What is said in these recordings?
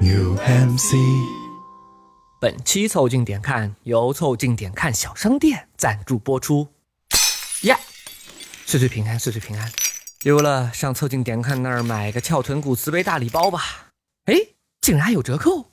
UMC。本期凑近点看由凑近点看小商店赞助播出。呀，岁岁平安，岁岁平安。溜了，上凑近点看那儿买个翘臀骨瓷杯大礼包吧。哎，竟然还有折扣！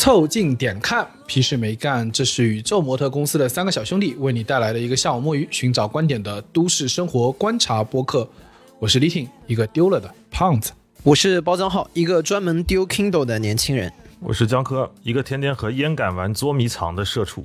凑近点看，屁事没干。这是宇宙模特公司的三个小兄弟为你带来的一个下午摸鱼、寻找观点的都市生活观察播客。我是李挺，一个丢了的胖子。我是包装号，一个专门丢 Kindle 的年轻人。我是江科，一个天天和烟杆玩捉迷藏的社畜。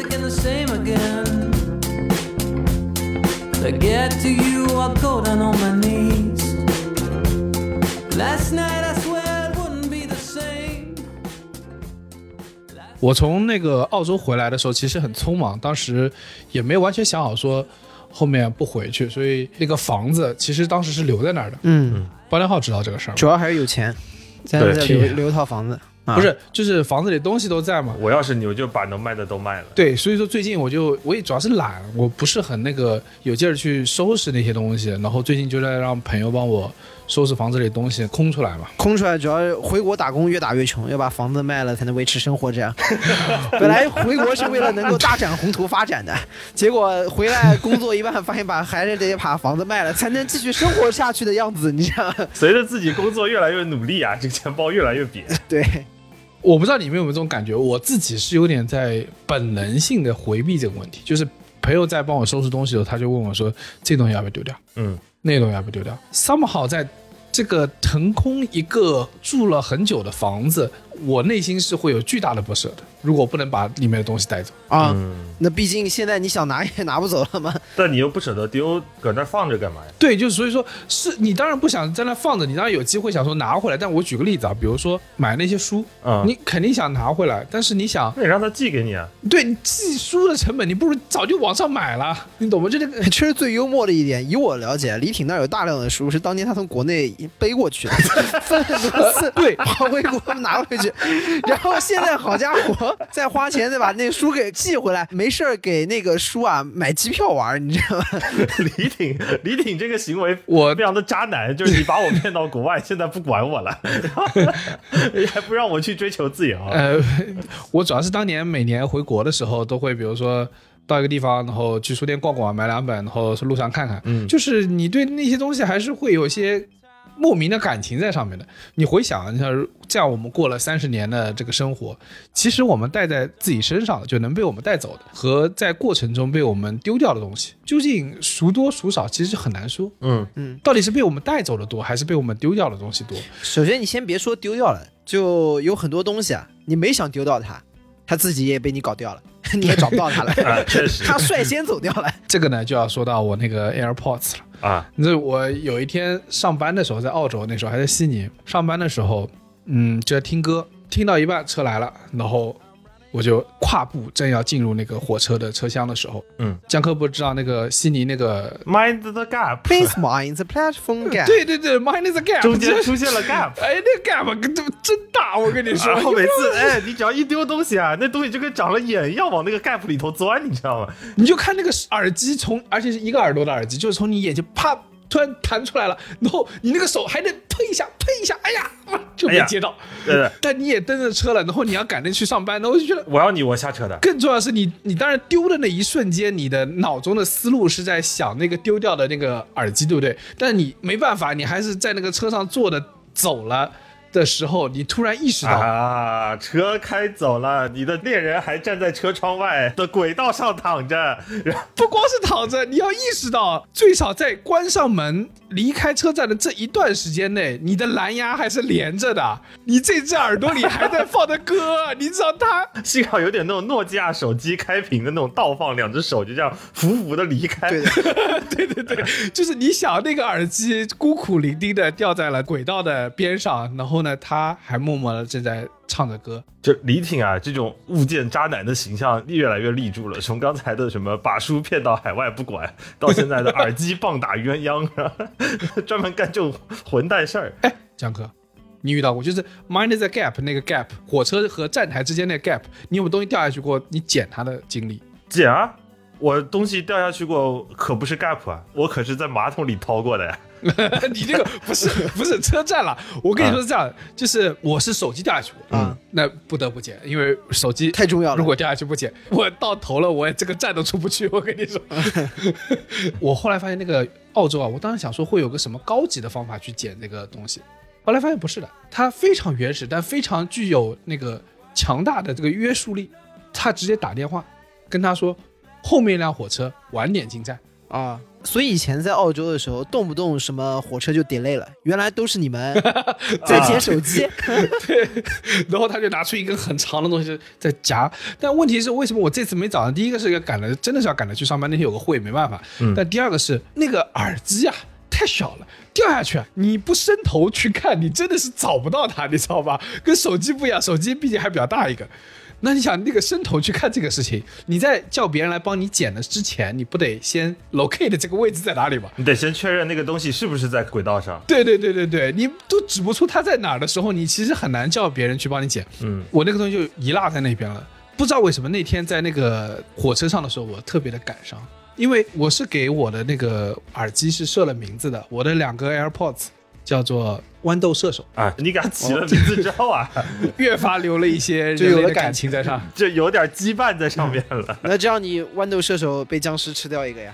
The same again. To get to you, I'll go down on my knees. Last night I swear it wouldn't be the same. 我从那个澳洲回来的时候，其实很匆忙，当时也没完全想好说后面不回去，所以那个房子其实当时是留在那儿的。嗯，包良浩知道这个事儿？主要还是有钱，在留留一套房子。啊、不是，就是房子里东西都在嘛。我要是你，我就把能卖的都卖了。对，所以说最近我就我也主要是懒，我不是很那个有劲儿去收拾那些东西，然后最近就在让朋友帮我收拾房子里东西空出来嘛。空出来，主要回国打工越打越穷，要把房子卖了才能维持生活。这样，本来回国是为了能够大展宏图发展的，结果回来工作一半，发现把还是得把房子卖了，才能继续生活下去的样子。你这样，随着自己工作越来越努力啊，这个钱包越来越瘪。对，我不知道你们有没有这种感觉，我自己是有点在本能性的回避这个问题，就是朋友在帮我收拾东西的时候，他就问我说：“这东西要不要丢掉？嗯，那东西要不要丢掉？”somehow 在这个腾空一个住了很久的房子，我内心是会有巨大的不舍的。如果不能把里面的东西带走，啊，嗯，那毕竟现在你想拿也拿不走了嘛。但你又不舍得丢，搁那放着干嘛呀？对，就是所以说是你当然不想在那放着，你当然有机会想说拿回来。但我举个例子啊，比如说买那些书，嗯，你肯定想拿回来，但是你想那你让他寄给你啊。对你寄书的成本，你不如早就网上买了，你懂吗？就这个 确实最幽默的一点，以我了解，李挺那儿有大量的书是当年他从国内背过去的，分很多次，对，跑回国拿回去，然后现在好家伙，再花钱再把那书给寄回来，没事儿给那个书啊买机票玩，你知道吗？李挺，李挺这个行为我非常的渣男，就是你把我骗到国外，现在不管我了，还不让我去追求自由。呃，我主要是当年每年回国的时候，都会比如说到一个地方，然后去书店逛逛，买两本，然后路上看看。嗯就是你对那些东西还是会有一些莫名的感情在上面的。你回想，你像这样我们过了三十年的这个生活，其实我们带在自己身上的，就能被我们带走的，和在过程中被我们丢掉的东西，究竟孰多孰少，其实很难说。嗯嗯，到底是被我们带走的多，还是被我们丢掉的东西多？首先你先别说丢掉了，就有很多东西啊，你没想丢掉它，它自己也被你搞掉了，你也找不到它了，啊，确实 它率先走掉了。这个呢，就要说到我那个 AirPods 了。啊，那我有一天上班的时候，在澳洲，那时候还在悉尼上班的时候，嗯，就在听歌，听到一半车来了，然后我就跨步正要进入那个火车的车厢的时候，嗯，江科不知道那个悉尼那个，Mind the gap，Please mind the platform gap。对对对，mind the gap，中间出现了 gap。哎，那个 gap 跟这真大，我跟你说，然后每次，哎，你只要一丢东西啊，那东西就跟长了眼一样往那个 gap 里头钻，你知道吗？你就看那个耳机从，而且是一个耳朵的耳机，就是从你眼睛啪突然弹出来了，然后你那个手还得推一下，推一下，哎呀，就没接到。对对，但你也蹬着车了，然后你要赶着去上班，那我就觉得。我要你，我下车的。更重要的是你，你当然丢的那一瞬间，你的脑中的思路是在想那个丢掉的那个耳机，对不对？但你没办法，你还是在那个车上坐的走了，的时候，你突然意识到，啊，车开走了，你的恋人还站在车窗外的轨道上躺着，然后不光是躺着，你要意识到，最少在关上门、离开车站的这一段时间内，你的蓝牙还是连着的，你这只耳朵里还在放着歌，你知道它。幸好有点那种诺基亚手机开屏的那种倒放，两只手就这样浮浮的离开。对，对对对，就是你想那个耳机孤苦伶仃的掉在了轨道的边上，然后呢，他还默默的正在唱着歌。就李挺啊，这种物件渣男的形象越来越立住了。从刚才的什么把书骗到海外不管，到现在的耳机棒打鸳鸯，专门干这种混蛋事儿。哎，江哥，你遇到过就是 mind the gap 那个 gap，火车和站台之间那个 gap，你有没有东西掉下去过？你捡它的经历？捡啊，我东西掉下去过，可不是 gap 啊，我可是在马桶里掏过的呀。你这个不是不是车站了，我跟你说是这样，就是我是手机掉下去过啊，那不得不捡，因为手机太重要了如果掉下去不捡，我到头了，我这个站都出不去。我跟你说，我后来发现那个澳洲啊，我当时想说会有个什么高级的方法去捡那个东西，后来发现不是的，它非常原始，但非常具有那个强大的这个约束力。他直接打电话跟他说，后面一辆火车晚点进站。啊，所以以前在澳洲的时候，动不动什么火车就 delay 了，原来都是你们 在捡手机。对 然后他就拿出一根很长的东西在夹，但问题是为什么我这次没找上？第一个是要赶了，真的是要赶着去上班，那天有个会没办法。但第二个是那个耳机啊太小了，掉下去啊，你不伸头去看，你真的是找不到它，你知道吧？跟手机不一样，手机毕竟还比较大一个。那你想那个伸头去看这个事情，你在叫别人来帮你捡的之前，你不得先 locate 这个位置在哪里吗？你得先确认那个东西是不是在轨道上。对对对对对，你都指不出它在哪儿的时候，你其实很难叫别人去帮你捡。嗯，我那个东西就遗落在那边了。不知道为什么那天在那个火车上的时候，我特别的感伤，因为我是给我的那个耳机是设了名字的，我的两个 AirPods 叫做豌豆射手，啊，你给他起了名字之后啊，越发留了一些就有了人类的感感情在上。就有点羁绊在上面了，那这样你豌豆射手被僵尸吃掉一个呀？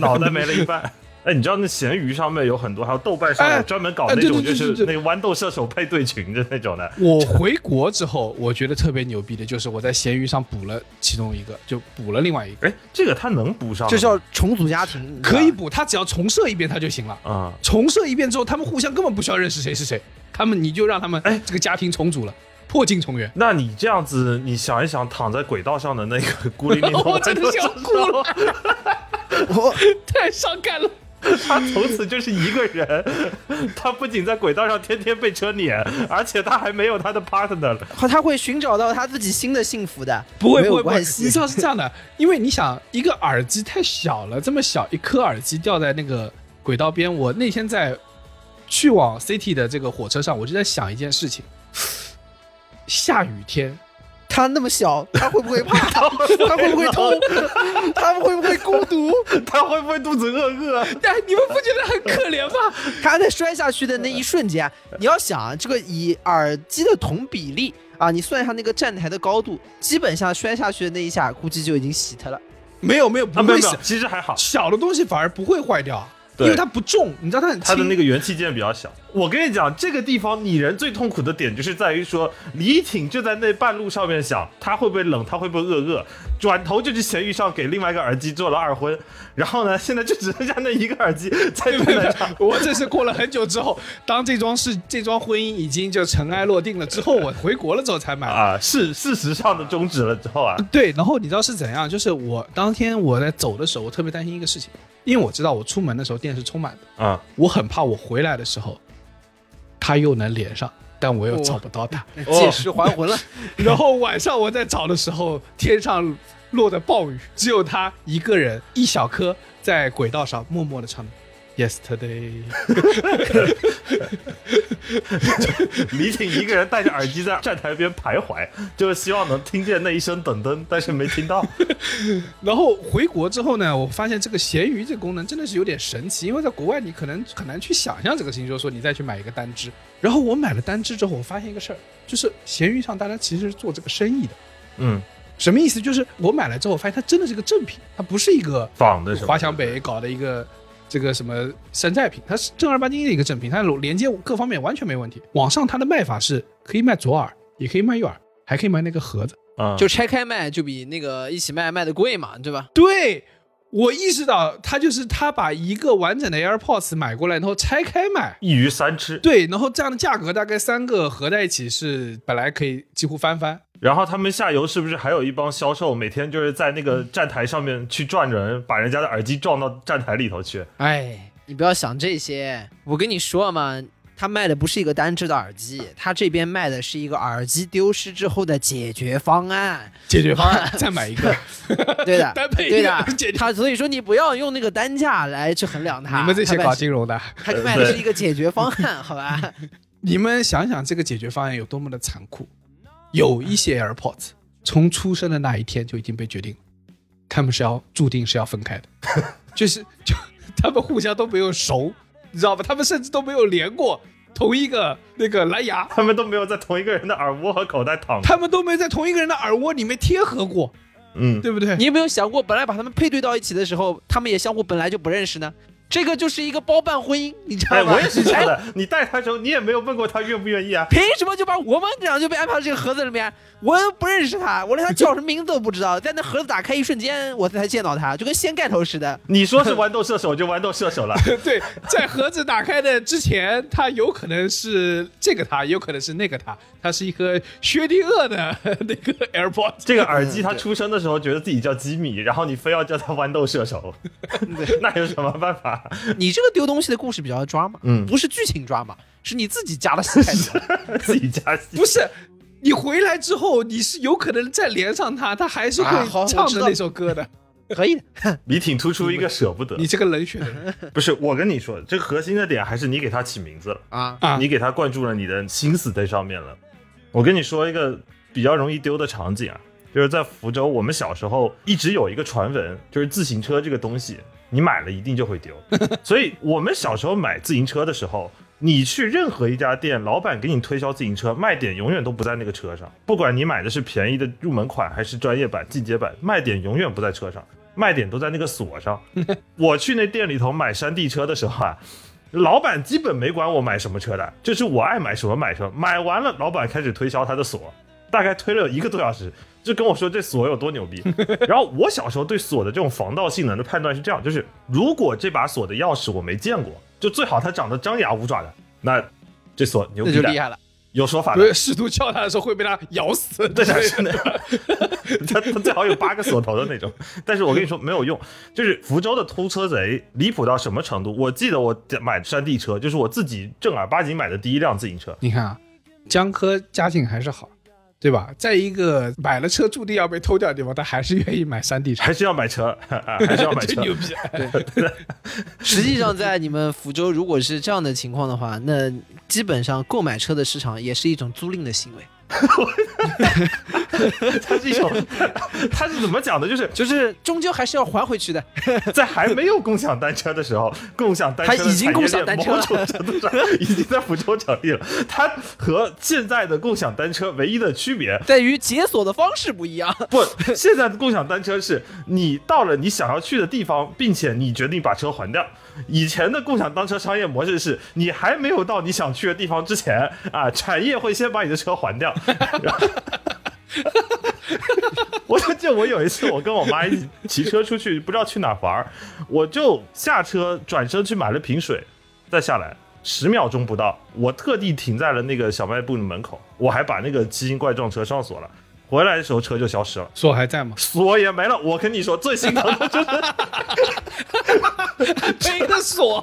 脑袋没了一半。哎，你知道那闲鱼上面有很多，还有豆瓣上哎面专门搞那种，就是那个豌豆射手配对群的那种的。我回国之后，我觉得特别牛逼的就是我在闲鱼上补了其中一个，就补了另外一个，哎，这个他能补上吗？这叫重组家庭，可以补，他只要重设一遍他就行了。啊、重设一遍之后，他们互相根本不需要认识谁是谁，他们你就让他们哎这个家庭重组了，破镜重圆。那你这样子，你想一想，躺在轨道上的那个孤零零 的我真的想哭了，我太伤感了。他从此就是一个人。他不仅在轨道上天天被车碾，而且他还没有他的 partner 了。他会寻找到他自己新的幸福的，不会不会你知道是这样的，因为你想一个耳机太小了，这么小一颗耳机掉在那个轨道边，我那天在去往 City 的这个火车上，我就在想一件事情：下雨天，他那么小，他会不会怕？他会不会痛？他会不会孤独？他会不会肚子饿饿？哎，你们不觉得很可怜吗？他在摔下去的那一瞬间，你要想啊，这个以耳机的同比例啊，你算一下那个站台的高度，基本上摔下去的那一下，估计就已经洗它了。没有没有，啊，不会是没有，其实还好，小的东西反而不会坏掉，对因为它不重，你知道它很轻。它的那个元器件比较小。我跟你讲，这个地方拟人最痛苦的点就是在于说，李挺就在那半路上面想，他会不会冷，他会不会饿饿，转头就去闲鱼上给另外一个耳机做了二婚，然后呢，现在就只剩下那一个耳机在站台上。我这是过了很久之后，当这桩事、这桩婚姻已经就尘埃落定了之后，我回国了之后才买的。啊，事事实上的终止了之后啊，对，然后你知道是怎样？就是我当天我在走的时候，我特别担心一个事情，因为我知道我出门的时候电是充满的，啊，我很怕我回来的时候，它又能连上，但我又找不到它。借尸还魂了，然后晚上我在找的时候，天上落着暴雨，只有他一个人，一小颗在轨道上默默的唱 Yesterday。李挺一个人戴着耳机在站台边徘徊，就是希望能听见那一声噔噔，但是没听到。然后回国之后呢，我发现这个闲鱼这个功能真的是有点神奇，因为在国外你可能很难去想象这个事情，就是说你再去买一个单支。然后我买了单支之后，我发现一个事儿，就是闲鱼上大家其实是做这个生意的。嗯，什么意思？就是我买了之后，我发现它真的是个正品，它不是一个仿的华强北搞的一个这个什么山寨品，它是正儿八经的一个正品，它连接各方面完全没问题。网上它的卖法是可以卖左耳，也可以卖右耳，还可以卖那个盒子。嗯，就拆开卖，就比那个一起卖卖的贵嘛，对吧？对我意识到，他就是他把一个完整的 AirPods 买过来，然后拆开卖。一鱼三吃。对，然后这样的价格大概三个合在一起是本来可以几乎翻番。然后他们下游是不是还有一帮销售，每天就是在那个站台上面去转人，把人家的耳机撞到站台里头去？哎，你不要想这些，我跟你说嘛，他卖的不是一个单只的耳机，他这边卖的是一个耳机丢失之后的解决方案。解决方案 再买一个，对的单配一对个的，他所以说你不要用那个单价来去衡量它。你们这些搞金融的，他卖的是一个解决方案，好吧？你们想想这个解决方案有多么的残酷。有一些 AirPods 从出生的那一天就已经被决定了，他们是要注定是要分开的，就是就他们互相都没有熟，你知道吧？他们甚至都没有连过同一个那个蓝牙，他们都没有在同一个人的耳蜗和口袋躺。他们都没在同一个人的耳蜗里面贴合过，嗯，对不对？你有没有想过，本来把他们配对到一起的时候，他们也相互本来就不认识呢？这个就是一个包办婚姻，你知道吗哎，吗？我也是这样的。你带他的时候，你也没有问过他愿不愿意啊？凭什么就把我们俩就被安排到这个盒子里面？我又不认识他，我连他叫什么名字都不知道。在那盒子打开一瞬间，我才见到他，就跟掀盖头似的。你说是豌豆射手就豌豆射手了。对，在盒子打开的之前，他有可能是这个他，也有可能是那个他，他是一颗薛定谔的那个 AirPods。这个耳机他出生的时候觉得自己叫吉米，然后你非要叫他豌豆射手，那有什么办法？你这个丢东西的故事比较抓嘛，嗯不是剧情抓嘛，是你自己加的戏太多。自己加戏。不是，你回来之后，你是有可能再连上他，他还是会唱的那首歌的。可以的，李挺突出一个舍不得你，这个冷血不是我跟你说，这个核心的点还是你给他起名字了，啊，啊！你给他灌注了你的心思在上面了。我跟你说一个比较容易丢的场景啊，就是在福州，我们小时候一直有一个传闻，就是自行车这个东西，你买了一定就会丢。所以我们小时候买自行车的时候，你去任何一家店，老板给你推销自行车，卖点永远都不在那个车上。不管你买的是便宜的入门款还是专业版、进阶版，卖点永远不在车上，卖点都在那个锁上。我去那店里头买山地车的时候啊。老板基本没管我买什么车的，就是我爱买什么买什么。买完了，老板开始推销他的锁，大概推了有一个多小时，就跟我说这锁有多牛逼。然后我小时候对锁的这种防盗性能的判断是这样，就是如果这把锁的钥匙我没见过，就最好它长得张牙舞爪的，那这锁牛逼的，就厉害了。有说法的。试图撬它的时候会被它咬死。对的，是的，它它最好有八个锁头的那种。但是我跟你说没有用，就是福州的偷车贼离谱到什么程度？我记得我买山地车，就是我自己正儿八经买的第一辆自行车。你看啊，江科家境还是好，对吧？在一个买了车注定要被偷掉的地方，他还是愿意买山地车，还是要买车，啊 还是要买车。真牛逼！对实际上，在你们福州，如果是这样的情况的话，那基本上购买车的市场也是一种租赁的行为，它是一种，它是怎么讲的？就是就是终究还是要还回去的。在还没有共享单车的时候，共享单车已经共享单车某种程度上已经在福州成立了。它和现在的共享单车唯一的区别，在于解锁的方式不一样。不，现在的共享单车是你到了你想要去的地方，并且你决定把车还掉。以前的共享单车商业模式是你还没有到你想去的地方之前啊，产业会先把你的车还掉。然 后我就记得我有一次，我跟我妈一起骑车出去，不知道去哪玩儿，我就下车转身去买了瓶水，再下来。十秒钟不到，我特地停在了那个小卖部的门口，我还把那个奇形怪状车上锁了。回来的时候车就消失了，锁还在吗？锁也没了。我跟你说，最心疼的 就是背的锁，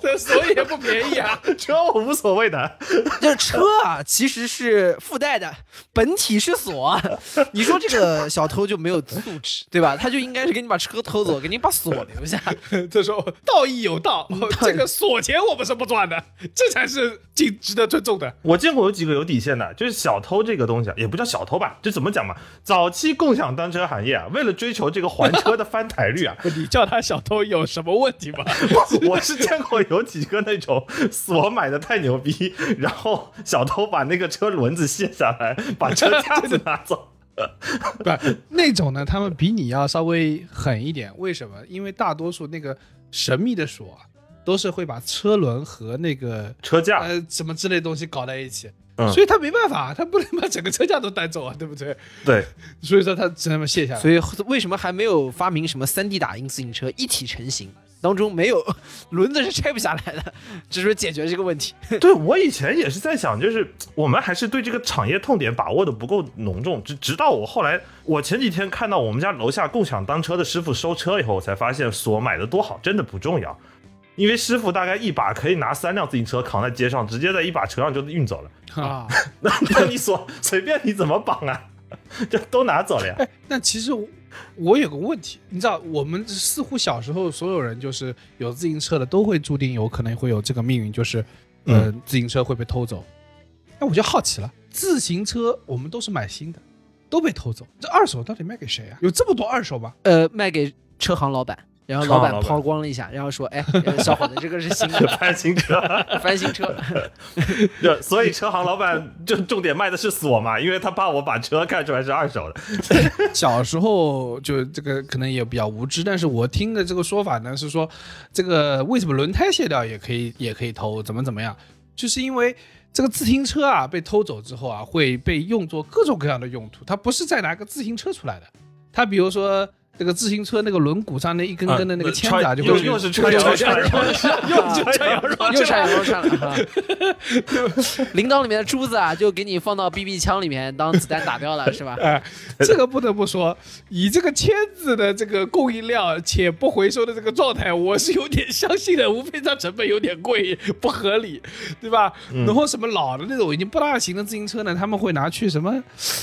这锁也不便宜啊！车，我无所谓的。这车啊，其实是附带的，本体是锁。你说这个小偷就没有素质，对吧？他就应该是给你把车偷走，给你把锁留下。这时候道义有道，这个锁钱我们是不赚的，这才是值值得尊重的。我见过有几个有底线的，就是小偷这个东西啊，也不叫小偷吧，这怎么讲嘛？早期共享单车行业啊，为了追求这个还车的翻台率啊，你叫他小偷有什么问题吗？我是见过有几个那种锁买的太牛逼，然后小偷把那个车轮子卸下来，把车架子拿走。不，那种呢，他们比你要稍微狠一点。为什么？因为大多数那个神秘的锁啊，都是会把车轮和那个车架，呃什么之类的东西搞在一起，嗯所以他没办法，他不能把整个车架都带走啊，对不对？对，所以说他只能卸下来。所以为什么还没有发明什么三 D 打印自行车一体成型？当中没有轮子是拆不下来的，只是说解决这个问题。对我以前也是在想，就是我们还是对这个产业痛点把握的不够浓重，直直到我后来，我前几天看到我们家楼下共享单车的师傅收车以后，我才发现锁买的多好真的不重要，因为师傅大概一把可以拿三辆自行车扛在街上，直接在一把车上就运走了。啊，那 那你所随便你怎么绑啊，就都拿走了呀。哎，那其实我我有个问题，你知道，我们似乎小时候所有人就是有自行车的，都会注定有可能会有这个命运，就是呃，自行车会被偷走。哎，我就好奇了，自行车我们都是买新的，都被偷走，这二手到底卖给谁啊？有这么多二手吗？呃，卖给车行老板，然后老板抛光了一下，然后说：“哎，呃小伙子，这个是新的 翻新车，翻新车。就所以车行老板就重点卖的是锁嘛，因为他怕我把车看出来是二手的。”小时候就这个可能也比较无知，但是我听的这个说法呢是说，这个为什么轮胎卸掉也可以也可以偷，怎么怎么样，就是因为这个自行车啊被偷走之后啊会被用作各种各样的用途，它不是再拿个自行车出来的，它比如说。这个自行车那个轮毂上那一根根的那个签子啊，就会又又是穿羊肉串，又是穿羊肉串又穿羊肉串了哈。铃铛里面的珠子啊，就给你放到 BB 枪里面当子弹打掉了，是吧？哎，这个不得不说，以这个签子的这个供应量且不回收的这个状态，我是有点相信的，无非它成本有点贵，不合理，对吧？然后什么老的那种已经不大行的自行车呢，他们会拿去什么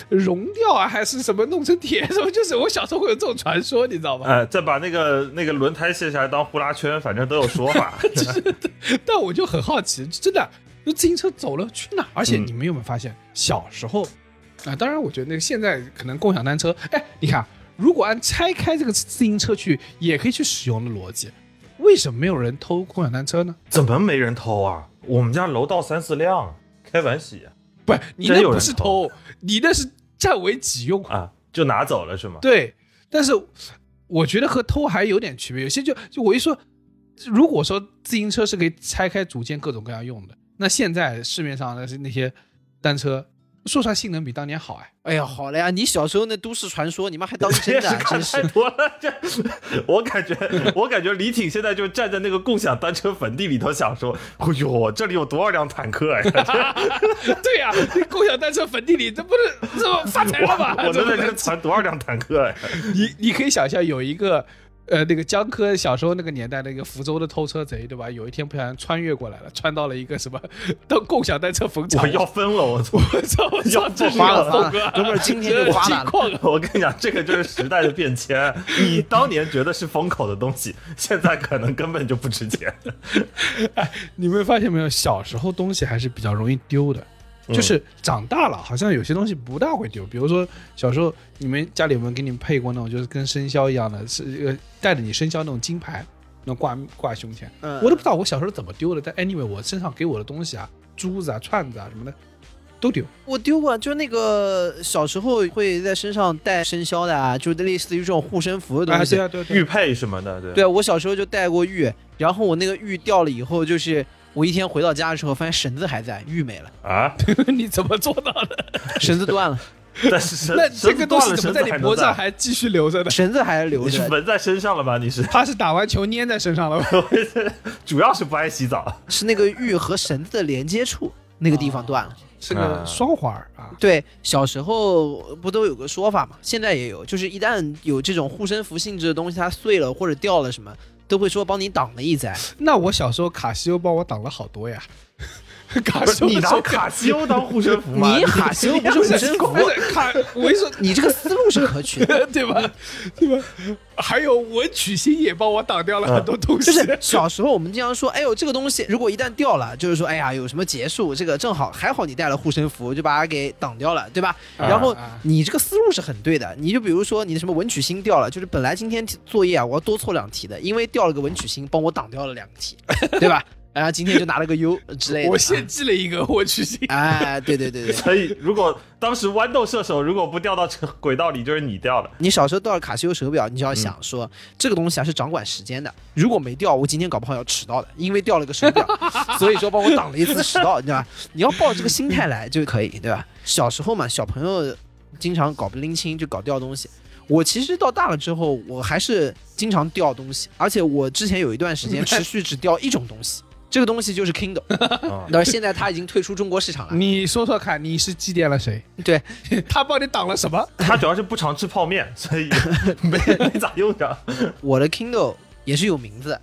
熔掉啊，还是什么弄成铁什么？就是我小时候会有这种传说，你知道吗？哎，再把那个那个轮胎卸下来当呼啦圈，反正都有说法。但我就很好奇，真的，那自行车走了去哪儿？而且嗯你们有没有发现，小时候啊，当然我觉得那个现在可能共享单车，哎，你看，如果按拆开这个自行车去也可以去使用的逻辑，为什么没有人偷共享单车呢？怎么没人偷啊？我们家楼道三四辆，开玩笑不是，你那不是偷，你那是占为己用。啊，就拿走了是吗？对，但是我觉得和偷还有点区别。有些就就我一说，如果说自行车是可以拆开组件各种各样用的，那现在市面上的那些单车，说出来性能比当年好哎。哎呀，好了呀，你小时候那都市传说，你妈还当真的 看真是。太多了，这我感觉，我感觉李挺现在就站在那个共享单车坟地里头，想说：“哎呦，这里有多少辆坦克呀、对呀、你共享单车坟地里，这不是这不发财了吗？我能 在这传多少辆坦克呀、你你可以想象有一个。呃，那个江科小时候那个年代，那个福州的偷车贼，对吧？有一天不小心穿越过来了，穿到了一个什么 当共享单车坟场。我要疯了，我操！我操！我操！要这是发了发个风格了，哥们儿今天就发了。我跟你讲，这个就是时代的变迁。你当年觉得是风口的东西，现在可能根本就不值钱。哎你们发现没有？小时候东西还是比较容易丢的，就是长大了好像有些东西不大会丢。比如说小时候你们家里有没有给你们配过那种就是跟生肖一样的，是呃带着你生肖那种金牌，那挂挂胸前？嗯我都不知道我小时候怎么丢的，但 anyway 我身上给我的东西啊，珠子啊、串子啊什么的都丢。我丢过，就那个小时候会在身上带生肖的啊，就类似于这种护身符的啊，东西。对啊，对啊对玉啊。佩什么的，对对啊，我小时候就带过玉，然后我那个玉掉了以后，就是我一天回到家的时候，发现绳子还在，玉没了，啊，你怎么做到的？绳子断了，但是 那这个东西怎么在你脖子上还还继续留着呢？绳子还留你是着，纹在身上了吧？你是他是打完球粘在身上了吧？主要是不爱洗澡。是那个玉和绳子的连接处那个地方断了。是个双环啊。对，小时候不都有个说法嘛，现在也有，就是一旦有这种护身符性质的东西，它碎了或者掉了什么，都会说帮你挡了一灾。那我小时候卡西欧帮我挡了好多呀。卡西欧你拿卡西欧当护身符 吗？你卡西欧不是护身符卡，我一说你这个思路是可取的，对吧？对吧？还有文曲星也帮我挡掉了很多东西。就是小时候我们经常说，哎呦，这个东西如果一旦掉了，就是说，哎呀，有什么结束，这个正好还好你带了护身符，就把它给挡掉了，对吧？啊然后啊你这个思路是很对的，你就比如说你的什么文曲星掉了，就是本来今天作业啊我要多错两题的，因为掉了个文曲星，帮我挡掉了两个题，对吧？然后今天就拿了个 U 之类的。我献祭了一个，我去信。哎，对对对对，所以如果当时豌豆射手如果不掉到这轨道里，就是你掉的。你小时候掉了卡西欧手表，你就要想说、这个东西啊是掌管时间的，如果没掉，我今天搞不好要迟到的，因为掉了个手表，所以说帮我挡了一次迟到，你知道吧？你要抱这个心态来就可以，对吧？小时候嘛，小朋友经常搞不拎清，就搞掉东西。我其实到大了之后，我还是经常掉东西，而且我之前有一段时间持续只掉一种东西，这个东西就是 Kindle，啊但是现在它已经退出中国市场了。你说说看，你是祭奠了谁？对，他帮你挡了什么？他主要是不常吃泡面，所以 没没咋用着。我的 Kindle 也是有名字，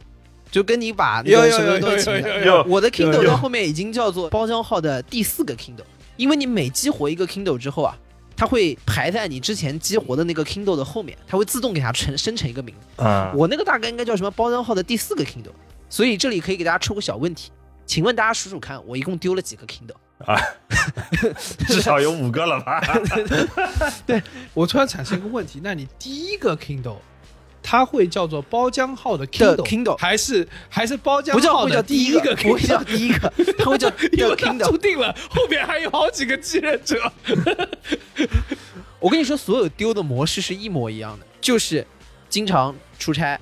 就跟你把那有有个什么有有都起名字有有有，有我的 Kindle 到后面已经叫做包浆号的第四个 Kindle，因为你每激活一个 Kindle 之后啊，它会排在你之前激活的那个 Kindle 的后面，它会自动给它成生成一个名字。啊，我那个大概应该叫什么包浆号的第四个 Kindle，所以这里可以给大家出个小问题，请问大家数数看，我一共丢了几个 Kindle？啊 至少有五个了吧？对我突然产生一个问题，那你第一个 Kindle，它会叫做包浆号的的 Kindle，, Kindle 还是还是包浆不叫号的不叫第一个不会 Kindle？叫第一个，它会叫 叫因为它注 Kindle。定了后面还有好几个继任者。我跟你说，所有丢的模式是一模一样的，就是经常出差，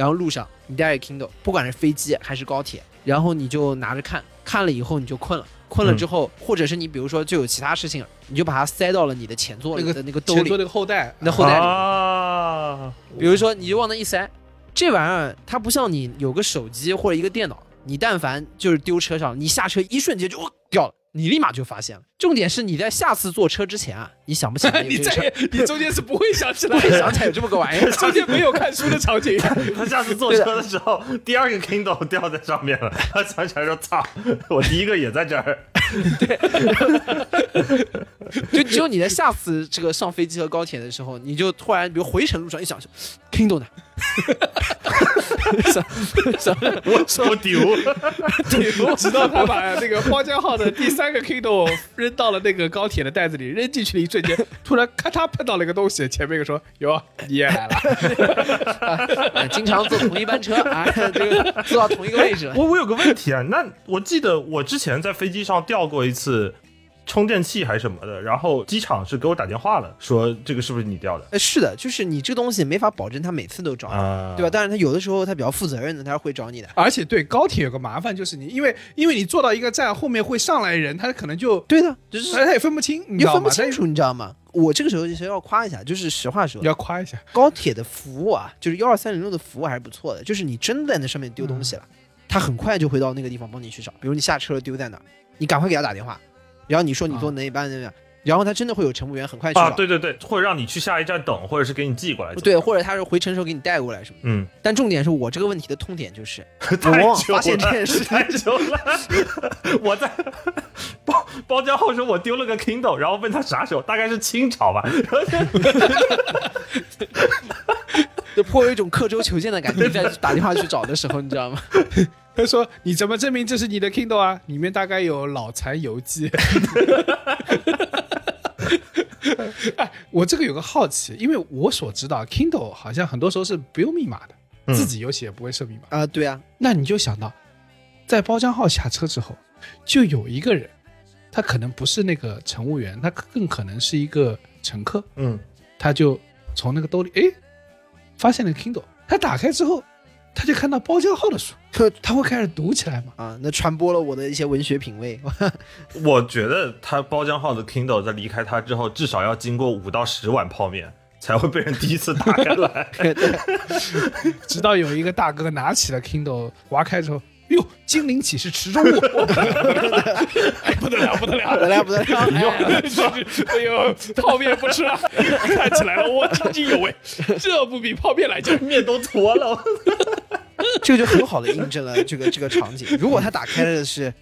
然后路上你带着 Kindle，不管是飞机还是高铁，然后你就拿着看，看了以后你就困了，困了之后，或者是你比如说就有其他事情了，你就把它塞到了你的前座里那个的那个兜里前座，那个后袋，你的后袋里。啊，比如说你就往那一塞，这玩意儿它不像你有个手机或者一个电脑，你但凡就是丢车上，你下车一瞬间就、哦掉了，你立马就发现了。重点是你在下次坐车之前啊，你想不起来你这个事儿再也，你中间是不会想起来想起来有这么个玩意儿。中间没有看书的场景。他下次坐车的时候，第二个 Kindle 掉在上面了，他想起来说：“操，我第一个也在这儿。对就只有你在下次这个上飞机和高铁的时候，你就突然，比如回程路上一想，Kindle 呢？什什么？我”我丢，直到他把那个包浆号的第三个 Kindle 扔到了那个高铁的袋子里，扔进去的一瞬间，突然咔嚓碰到了一个东西，前面一个说：“哟，你也来了。呃 经常坐同一班车 啊，这个坐到同一个位置。我我有个问题啊，那我记得我之前在飞机上掉过一次充电器还是什么的，然后机场是给我打电话了，说这个是不是你掉的哎，是的，就是你这个东西没法保证他每次都找你，啊？对吧？？当然他有的时候他比较负责任的，他是会找你的。”而且对高铁有个麻烦，就是你因为因为你坐到一个站，后面会上来人，他可能就对的，就是他他也分不清，你分不清楚，你知道吗？我这个时候其实要夸一下，就是实话说你，要夸一下，高铁的服务啊，就是幺二三零六的服务还是不错的。就是你真的在那上面丢东西了，他很快就会到那个地方帮你去找。比如你下车了丢在哪儿，你赶快给他打电话，然后你说你坐哪一班哪一班，然后他真的会有乘务员很快去找。啊，对对对，或者让你去下一站等，或者是给你寄过来。对，或者他是回程时候给你带过来什么的。嗯，但重点是我这个问题的痛点就是，我太往往久发现这了件事 太久了。我在包包浆后说我丢了个 Kindle，然后问他啥时候，大概是清朝吧。就颇有一种刻舟求剑的感觉。你在打电话去找的时候，你知道吗？他说：“你怎么证明这是你的 Kindle 啊？里面大概有脑残游记。”哎，我这个有个好奇，因为我所知道 Kindle 好像很多时候是不用密码的，嗯自己游戏也不会设密码。啊，对啊，那你就想到，在包浆号下车之后，就有一个人，他可能不是那个乘务员，他更可能是一个乘客，嗯，他就从那个兜里哎发现了 Kindle，他打开之后，他就看到包浆号的书，他会开始读起来嘛？啊，那传播了我的一些文学品味。我觉得他包浆号的 Kindle 在离开他之后，至少要经过五到十碗泡面，才会被人第一次打开来。直到有一个大哥拿起了 Kindle，划开之后，哟，精灵启示池中物，哎，不得了，不得了，不得了不得了哎哎呦，泡面不吃了，看起来了，我津津有味，这不比泡面来劲。面都坨了。这个就很好的印证了这个这个场景。如果他打开的是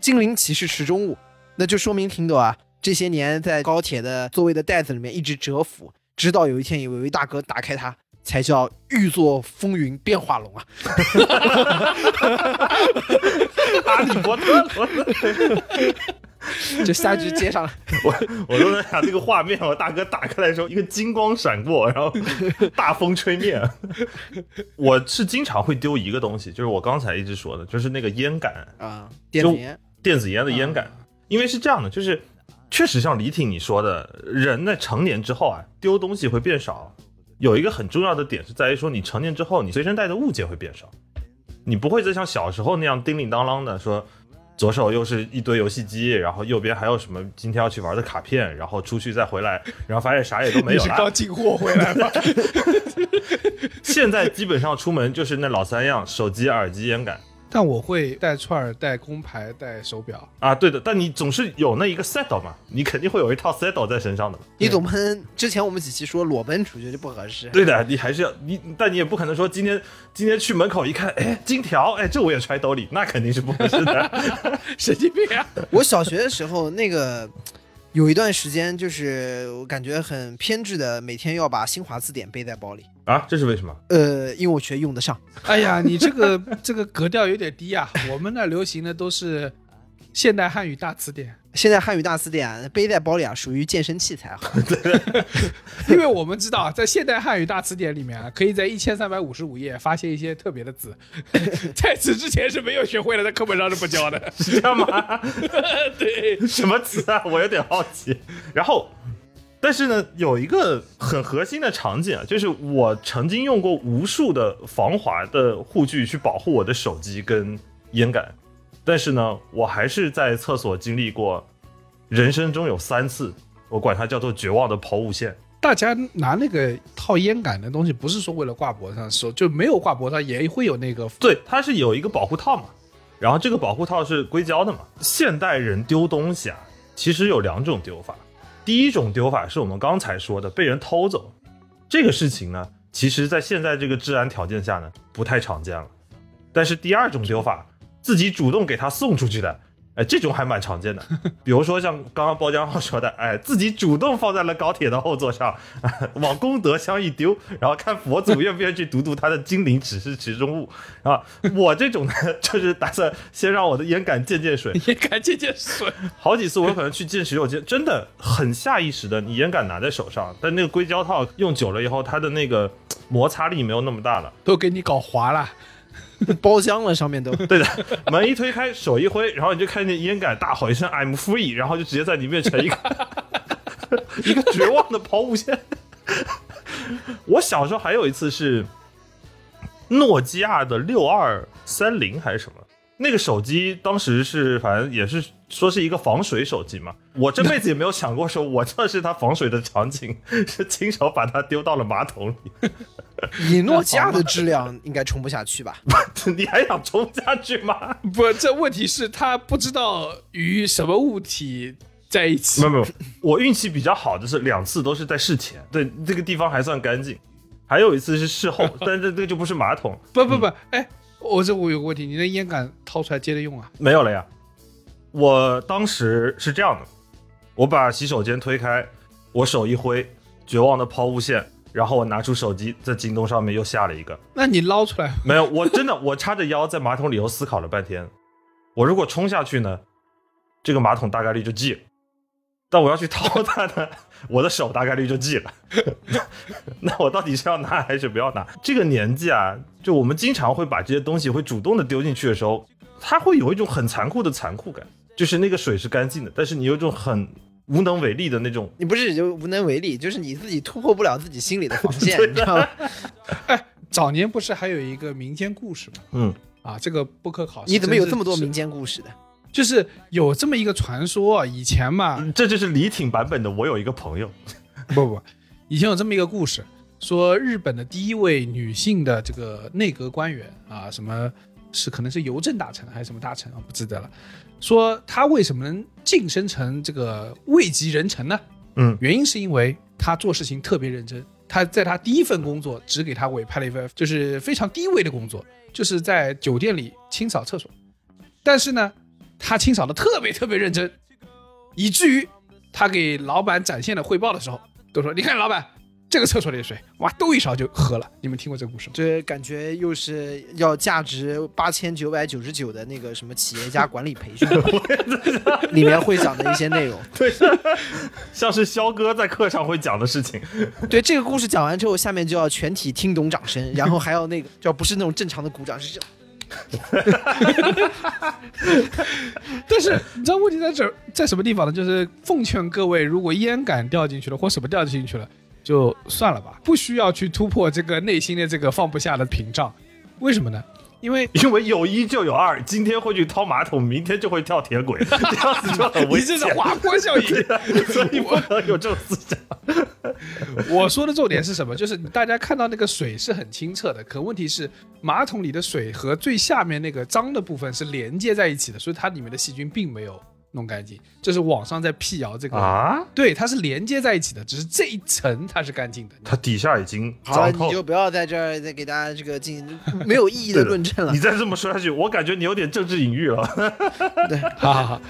精灵骑士池中物，那就说明听懂啊，这些年在高铁的座位的袋子里面一直蛰伏，直到有一天有一位大哥打开它，才叫欲作风云变化龙啊！哈利波特了，就下去接上了。我我都在想那个画面，我大哥打开来的时候，一个金光闪过，然后大风吹灭。我是经常会丢一个东西，就是我刚才一直说的，就是那个烟杆，啊，电子烟，电子烟的烟杆。因为是这样的，就是确实像李挺你说的，人在成年之后啊，丢东西会变少。有一个很重要的点是在于说，你成年之后，你随身带的物件会变少，你不会再像小时候那样叮铃当啷的说，左手又是一堆游戏机，然后右边还有什么今天要去玩的卡片，然后出去再回来，然后发现啥也都没有你是刚。进货回来吗？现在基本上出门就是那老三样：手机、耳机、烟杆。但我会带串儿、带工牌、带手表。啊，对的，但你总是有那一个 settle 嘛，你肯定会有一套 settle 在身上的嘛。你总不能之前我们几期说裸奔出去就不合适。对的，你还是要你，但你也不可能说今天今天去门口一看，哎，金条，哎，这我也揣兜里，那肯定是不合适的。神经病啊！我小学的时候，那个有一段时间，就是我感觉很偏执的，每天要把新华字典背在包里。啊，这是为什么？呃，因为我觉得用得上。哎呀，你这个 这个格调有点低啊！我们那流行的都是现代汉语大词典，现在汉语大词典背在包里啊，属于健身器材哈。因为我们知道，在现代汉语大词典里面啊，可以在一千三百五十五页发现一些特别的字，在此之前是没有学会的，在课本上是不教的。是这样吗？对，什么词啊？我有点好奇。然后，但是呢，有一个很核心的场景啊，就是我曾经用过无数的防滑的护具去保护我的手机跟烟杆，但是呢，我还是在厕所经历过人生中有三次，我管它叫做绝望的抛物线。大家拿那个套烟杆的东西，不是说为了挂脖子上，手就没有挂脖子上也会有那个对，它是有一个保护套嘛，然后这个保护套是硅胶的嘛。现代人丢东西啊，其实有两种丢法。第一种丢法是我们刚才说的被人偷走，这个事情呢，其实在现在这个治安条件下呢，不太常见了。但是第二种丢法，自己主动给他送出去的，哎，这种还蛮常见的。比如说像刚刚包浆浩说的，哎，自己主动放在了高铁的后座上，往功德箱一丢，然后看佛祖愿不愿意去读读他的精灵指示池中物啊。我这种呢，就是打算先让我的烟杆见见水。烟杆见见水。好几次我可能去进洗手间，真的很下意识的，你烟杆拿在手上，但那个硅胶套用久了以后，它的那个摩擦力没有那么大了。都给你搞滑了。包浆了，上面都。对的，门一推开，手一挥，然后你就看见烟杆大吼一声 “I'm free”，然后就直接在你面前一个 一个绝望的抛物线。我小时候还有一次是诺基亚的六二三零还是什么，那个手机当时是反正也是说是一个防水手机嘛，我这辈子也没有想过说我测试它防水的场景 是亲手把它丢到了马桶里，以诺基亚的质量应该冲不下去吧？你还想冲下去吗？不，这问题是他不知道与什么物体在一起没。有没有，我运气比较好的是两次都是在事前，对这个地方还算干净，还有一次是事后，但是这这个就不是马桶，不不不，哎，我这我有个问题，你的烟杆掏出来接着用啊？没有了呀。我当时是这样的，我把洗手间推开，我手一挥，绝望的抛物线，然后我拿出手机，在京东上面又下了一个，那你捞出来，没有，我真的我叉着腰在马桶里头思考了半天，我如果冲下去呢，这个马桶大概率就记了。但我要去掏它呢，我的手大概率就记了。那我到底是要拿还是不要拿？这个年纪啊，就我们经常会把这些东西会主动的丢进去的时候，它会有一种很残酷的残酷感，就是那个水是干净的，但是你有一种很无能为力的那种。你不是就无能为力，就是你自己突破不了自己心里的防线，你知道吗？早年不是还有一个民间故事吗？嗯，啊，这个不可考。你怎么有这么多民？间故事的？就是有这么一个传说，以前嘛，这就是李挺版本的。我有一个朋友，不不，以前有这么一个故事，说日本的第一位女性的这个内阁官员啊，什么是可能是邮政大臣还是什么大臣啊，不记得了。说他为什么能晋升成这个位极人臣呢？嗯原因是因为他做事情特别认真。他在他第一份工作只给他委派了一份就是非常低微的工作，就是在酒店里清扫厕所。但是呢，他清扫的特别特别认真，以至于他给老板展现了汇报的时候，都说：“你看，老板，这个厕所里的水，哇，兜一勺就喝了。你们听过这个故事吗？这感觉又是要价值八千九百九十九的那个什么企业家管理培训 里面会讲的一些内容。对，像是肖哥在课上会讲的事情。对这个故事讲完之后，下面就要全体听懂掌声，然后还要那个就不是那种正常的鼓掌，是这样。但是你知道问题在这儿在什么地方呢？就是奉劝各位，如果烟杆掉进去了或什么掉进去了，就算了吧，不需要去突破这个内心的这个放不下的屏障。为什么呢？因为 因为有一就有二，今天会去掏马桶，明天就会跳铁轨，这样子就很危险你这是。滑坡效应。所以不能有这种思想。我说的重点是什么？就是大家看到那个水是很清澈的，可问题是马桶里的水和最下面那个脏的部分是连接在一起的，所以它里面的细菌并没有弄干净。这是网上在辟谣这个啊，对，它是连接在一起的，只是这一层它是干净的。它底下已经好了，你就不要在这儿再给大家这个进行没有意义的论证了你。再这么说下去，我感觉你有点政治隐喻了 对。好好好，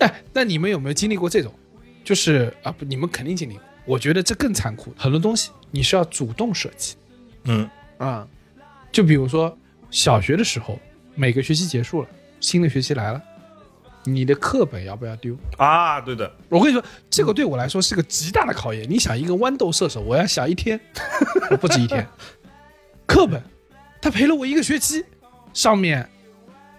哎，那你们有没有经历过这种？就是啊，不，你们肯定经历过。我觉得这更残酷，很多东西你是要主动舍弃。嗯，啊，就比如说小学的时候，每个学期结束了，新的学期来了，你的课本要不要丢？啊，对的，我跟你说，这个对我来说是个极大的考验。你想一个豌豆射手，我要想一天，不止一天。课本，他陪了我一个学期，上面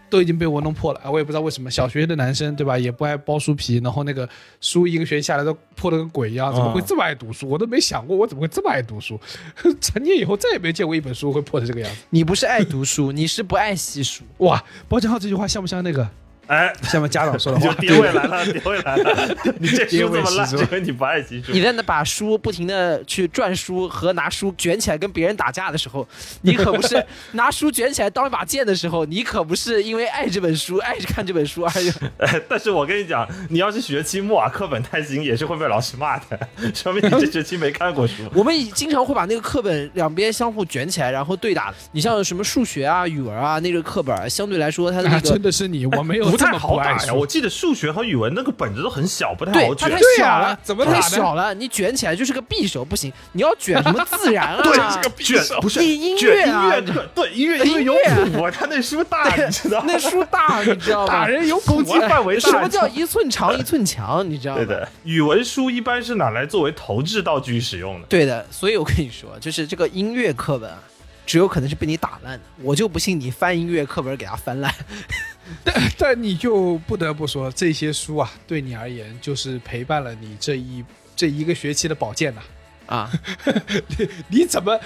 都已经被我弄破了啊！我也不知道为什么，小学的男生对吧，也不爱包书皮，然后那个书一个学期下来都破的跟鬼一样，怎么会这么爱读书？我都没想过我怎么会这么爱读书。成年以后再也没见过一本书会破成这个样子。你不是爱读书，你是不爱惜书。哇，包浆浩这句话像不像那个哎，下面家长说的话？跌回 来了，跌回来了。你这书这么烂，因为你不爱惜书你。在那把书不停的去转书和拿书卷起来跟别人打架的时候，你可不是拿书卷起来当一把剑的时候，你可不是因为爱这本书、爱看这本书而哎，但是我跟你讲，你要是学期末啊，课本太新，也是会被老师骂的，说明你这学期没看过书。我们经常会把那个课本两边相互卷起来，然后对打。你像什么数学啊、语文啊，那个课本相对来说它的那啊，真的是你，我没有不太好打呀！我记得数学和语文那个本子都很小，不太好卷对它太。小了，太怎么太小了？你卷起来就是个匕首，不行，你要卷什么自然啊？对，这 个卷不是音音乐啊音乐课，对音乐因为有音乐谱啊，他那书大，你知道吗？那书大，你知道吗？打人有攻击范围大。什么叫一寸长一寸强？你知道吗？对的，语文书一般是拿来作为投掷道具使用的。对的，所以我跟你说，就是这个音乐课本啊，只有可能是被你打烂的。我就不信你翻音乐课本给它翻烂。但但你就不得不说，这些书啊，对你而言就是陪伴了你这一这一个学期的宝剑呐、啊，你你怎么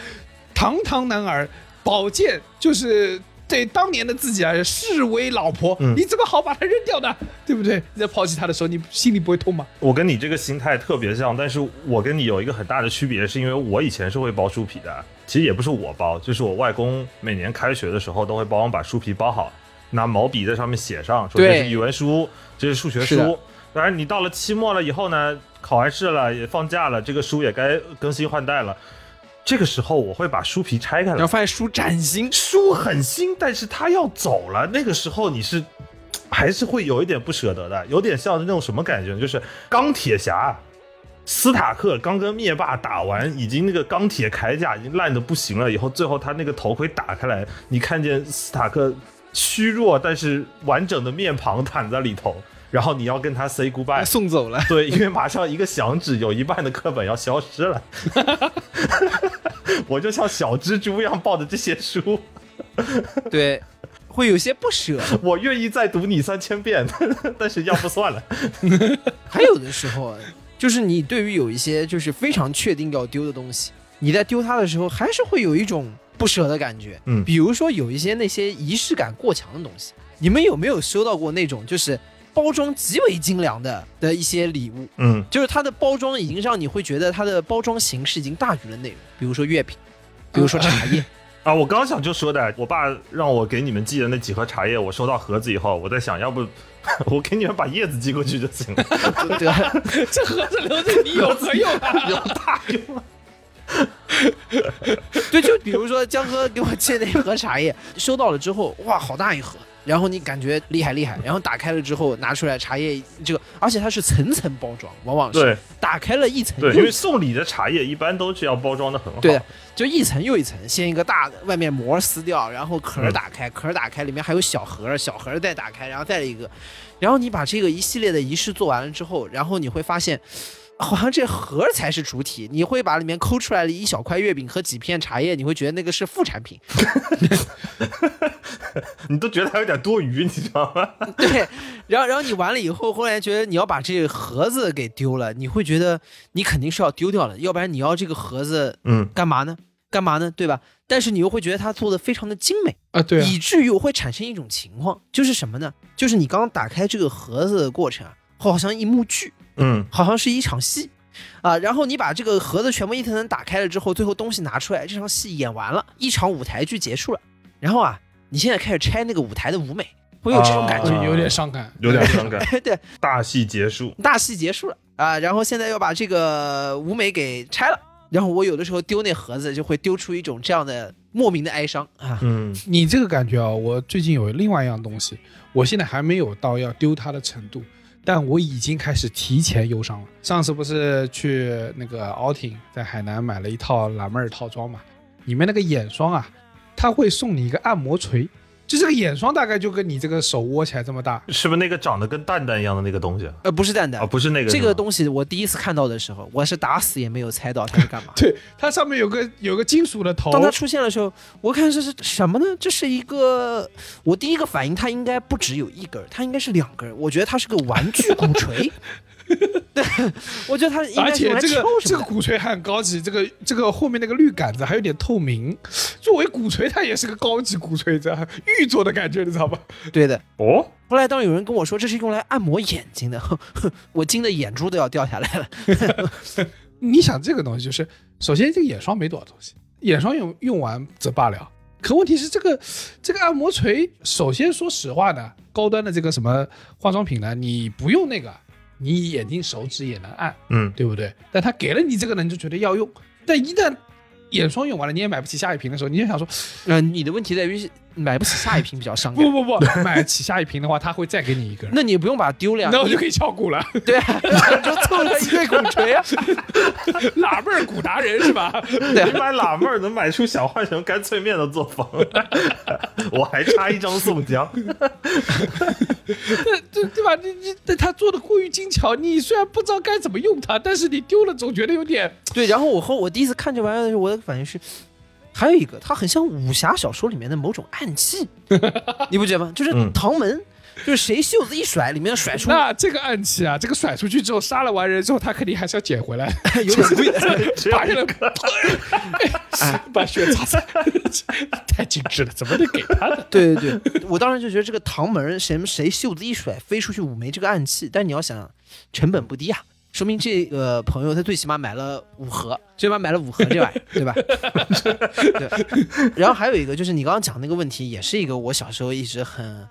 堂堂男儿，宝剑就是对当年的自己而言视为老婆，嗯你怎么好把它扔掉呢？对不对？你在抛弃他的时候，你心里不会痛吗？我跟你这个心态特别像，但是我跟你有一个很大的区别，是因为我以前是会包书皮的，其实也不是我包，就是我外公每年开学的时候都会帮我把书皮包好，拿毛笔在上面写上，说这是语文书，这是数学书。当然，你到了期末了以后呢，考完试了，也放假了，这个书也该更新换代了。这个时候我会把书皮拆开来然后，发现书崭新，书很新，但是他要走了，那个时候你是还是会有一点不舍得的，有点像那种什么感觉？就是钢铁侠。斯塔克刚跟灭霸打完，已经那个钢铁铠甲已经烂的不行了。以后最后他那个头盔打开来，你看见斯塔克虚弱但是完整的面庞躺在里头，然后你要跟他 say goodbye，送走了。对，因为马上一个响指，有一半的课本要消失了。我就像小蜘蛛一样抱着这些书，对，会有些不舍。我愿意再读你三千遍，但是要不算了。还有的时候，就是你对于有一些就是非常确定要丢的东西，你在丢它的时候，还是会有一种不舍的感觉。嗯比如说有一些那些仪式感过强的东西，你们有没有收到过那种就是包装极为精良的的一些礼物？嗯，就是它的包装已经让你会觉得它的包装形式已经大于了内容，比如说月饼，比如说茶叶，啊，我刚想就说的，我爸让我给你们寄的那几盒茶叶，我收到盒子以后，我在想，要不 我给你们把叶子寄过去就行了，对？这盒子留着你有何用啊？有大用啊。对，就比如说江哥给我寄那盒茶叶，收到了之后，哇，好大一盒，然后你感觉厉害厉害，然后打开了之后拿出来茶叶这个，而且它是层层包装，往往是打开了一层对，又因为送礼的茶叶一般都是要包装的很好。对，就一层又一层，先一个大的，外面膜撕掉，然后壳儿打开，壳儿打开，里面还有小盒，小盒再打开，然后再一个，然后你把这个一系列的仪式做完了之后，然后你会发现。好像这盒才是主体，你会把里面抠出来了一小块月饼和几片茶叶，你会觉得那个是副产品。你都觉得还有点多余，你知道吗？对，然后然后你完了以后，后来觉得你要把这个盒子给丢了，你会觉得你肯定是要丢掉了，要不然你要这个盒子嗯，干嘛呢？干嘛呢？对吧？但是你又会觉得它做的非常的精美。啊，对啊，以至于我会产生一种情况，就是什么呢？就是你刚刚打开这个盒子的过程啊，好像一幕剧，嗯，好像是一场戏啊。然后你把这个盒子全部一层层打开了之后，最后东西拿出来，这场戏演完了，一场舞台剧结束了。然后啊，你现在开始拆那个舞台的舞美，会有这种感觉。啊有点伤感，有点伤感。对，大戏结束，大戏结束了啊，然后现在要把这个舞美给拆了。然后我有的时候丢那盒子，就会丢出一种这样的莫名的哀伤啊。嗯你这个感觉啊，我最近有另外一样东西，我现在还没有到要丢它的程度，但我已经开始提前忧伤了。上次不是去那个 outing，在海南买了一套蓝妹儿套装嘛，里面那个眼霜啊，它会送你一个按摩锤，就这个眼霜大概就跟你这个手握起来这么大，是不是那个长得跟蛋蛋一样的那个东西呃，不是蛋蛋啊？，不是那个这个东西我第一次看到的时候，我是打死也没有猜到它是干嘛。对，它上面有个有个金属的头，当它出现的时候，我看这是什么呢？这是一个，我第一个反应它应该不只有一根，它应该是两根。我觉得它是个玩具鼓锤。对，我觉得它而且这个这。个鼓槌还很高级，这个这个后面那个绿杆子还有点透明，作为鼓槌它也是个高级鼓槌，这样玉做的感觉，你知道吧？对的。哦，后来当有人跟我说这是用来按摩眼睛的，我惊的眼珠都要掉下来了。你想这个东西就是，首先这个眼霜没多少东西，眼霜用用完则罢了，可问题是这个这个按摩锤，首先说实话呢，高端的这个什么化妆品呢，你不用那个，你眼睛手指也能按，嗯，对不对？但他给了你这个呢，你就觉得要用，但一旦眼霜用完了，你也买不起下一瓶的时候，你就想说，呃，你的问题在于买不起下一瓶比较伤感。不 不不，买起下一瓶的话，他会再给你一个，那你不用把它丢了呀，那我就可以敲鼓了，对啊，就凑了一对鼓槌啊。喇妹儿鼓达人是吧？对你买喇妹儿能买出小浣熊干脆面的作风，我还差一张宋江。对对吧？你你，但他做的过于精巧，你虽然不知道该怎么用它，但是你丢了总觉得有点对，然后我后我第一次看这玩意儿的时候，我的反应是，还有一个，它很像武侠小说里面的某种暗器，你不觉得吗？就是嗯唐门，就是谁袖子一甩，里面甩出那这个暗器啊，这个甩出去之后，杀了完人之后，他肯定还是要捡回来，有点贵 的。把人把血擦擦，太精致了，怎么得给他的？对对对，我当时就觉得这个唐门谁谁袖子一甩飞出去五枚这个暗器，但你要想成本不低啊，说明这个朋友他最起码买了五盒，最起码买了五盒这玩意儿，对吧？对。然后还有一个就是你刚刚讲那个问题，也是一个我小时候一直很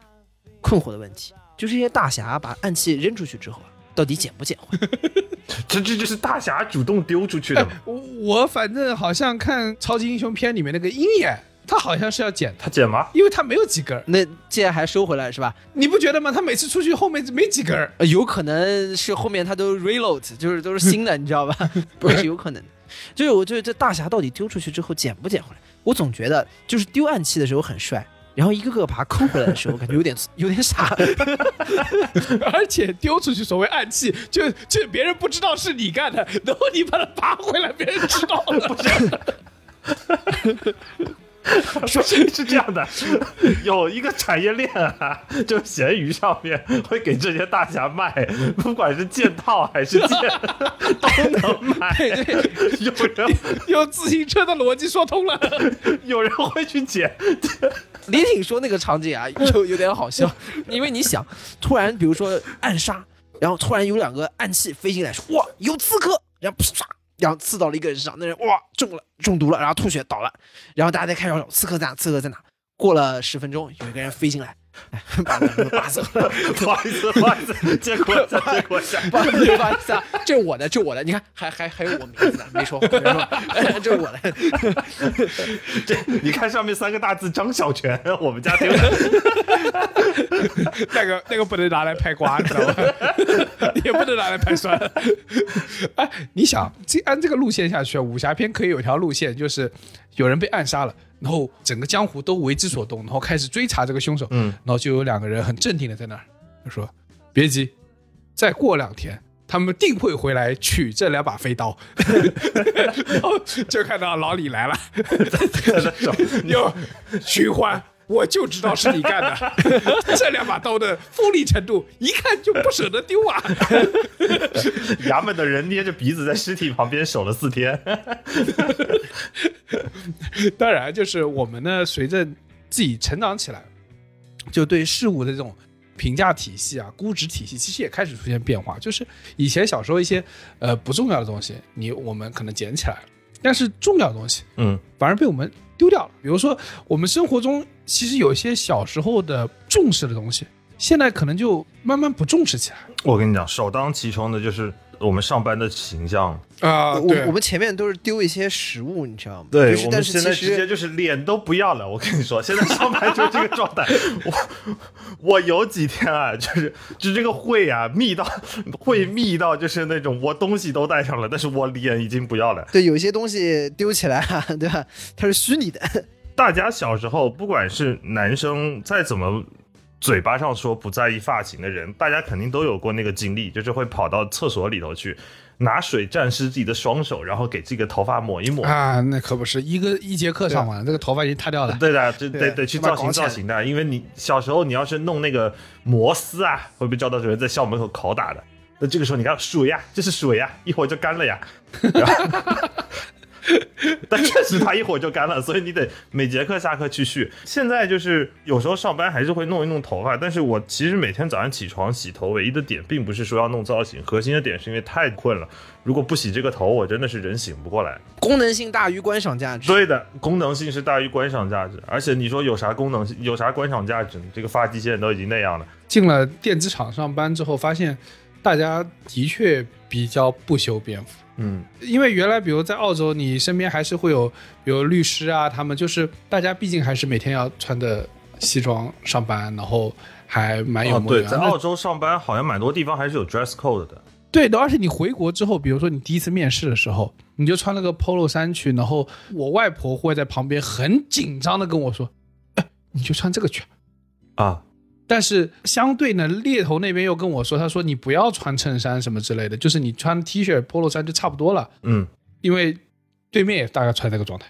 困惑的问题，就是一些大侠把暗器扔出去之后啊，到底捡不捡回？这这就是大侠主动丢出去的嘛？我我反正好像看超级英雄片里面那个鹰眼，他好像是要捡，他捡吗？因为他没有几根儿，那既然还收回来是吧？你不觉得吗？他每次出去后面没几根儿。呃有可能是后面他都 reload，就是都是新的，你知道吧？不是有可能。就是我觉得这大侠到底丢出去之后捡不捡回来？我总觉得就是丢暗器的时候很帅，然后一个个把它抠回来的时候，感觉有点 有点傻。而且丢出去所谓暗器，就就别人不知道是你干的，然后你把它拔回来，别人知道了。说是这样的，有一个产业链啊，就闲鱼上面会给这些大侠卖，不管是剑套还是剑 都能买。有人用自行车的逻辑说通了。有人会去捡，李挺说那个场景啊，就有点好笑，因为你想，突然比如说暗杀，然后突然有两个暗器飞进来，说哇有刺客，然后啪然后刺到了一个人身上，那人哇中了中毒了，然后吐血倒了，然后大家在开始找刺客在哪？刺客在哪？过了十分钟，有一个人飞进来，哎 把那个拔走了。不好意思，不好意思，借过一下，借过一下。不好意思，不好意思啊，这是我的，这是我的，你看还还还有我名字呢，没说，没说，哎这是我的。这你看上面三个大字张小泉，我们家丢的。那个那个不能拿来拍瓜，你知道吗？也不能拿来拍酸。哎，你想，这按这个路线下去，武侠片可以有条路线，就是有人被暗杀了，然后整个江湖都为之所动，然后开始追查这个凶手。嗯，然后就有两个人很镇定的在那儿，就说：“别急，再过两天。”他们定会回来取这两把飞刀，然后就看到老李来了，哟，徐欢，我就知道是你干的，这两把刀的锋利程度，一看就不舍得丢啊！衙门的人捏着鼻子在尸体旁边守了四天。当然，就是我们呢，随着自己成长起来，就对事物的这种评价体系啊、估值体系，其实也开始出现变化。就是以前小时候一些呃不重要的东西，你我们可能捡起来了，但是重要的东西嗯，反而被我们丢掉了。比如说，我们生活中其实有一些小时候的重视的东西，现在可能就慢慢不重视起来我跟你讲，首当其冲的就是我们上班的形象。啊我我们前面都是丢一些食物，你知道吗？对就是但是我们现在其实直接就是脸都不要了。我跟你说，现在上班就是这个状态。我我有几天啊，就是就这个会啊，密到会密到就是那种我东西都带上了，但是我脸已经不要了。对有些东西丢起来啊，对吧？它是虚拟的，大家小时候，不管是男生再怎么嘴巴上说不在意发型的人，大家肯定都有过那个经历，就是会跑到厕所里头去，拿水沾湿自己的双手，然后给自己的头发抹一抹。啊，那可不是一个一节课上完，这个头发已经塌掉了。对的，就得得去造型造型的，因为你小时候你要是弄那个摩丝啊，会被教导主任在校门口拷打的。那这个时候你看水呀，这是水呀，一会儿就干了呀。但确实它一会儿就干了，所以你得每节课下课去续。现在就是有时候上班还是会弄一弄头发，但是我其实每天早上起床洗头，唯一的点并不是说要弄造型，核心的点是因为太困了。如果不洗这个头，我真的是人醒不过来。功能性大于观赏价值。对的，功能性是大于观赏价值，而且你说有啥功能性，有啥观赏价值呢？这个发际线都已经那样了。进了电子厂上班之后，发现大家的确比较不修边幅。嗯，因为原来，比如在澳洲，你身边还是会有，比如律师啊，他们就是大家毕竟还是每天要穿的西装上班，然后还蛮有哦，对。在澳洲上班好像蛮多地方还是有 dress code 的。对的，而且你回国之后，比如说你第一次面试的时候，你就穿了个 polo 衫去，然后我外婆会在旁边很紧张的跟我说：“哎，你就穿这个去。”啊，但是相对呢，猎头那边又跟我说，他说你不要穿衬衫什么之类的，就是你穿 T 恤、polo 衫就差不多了，嗯，因为对面也大概穿这个状态。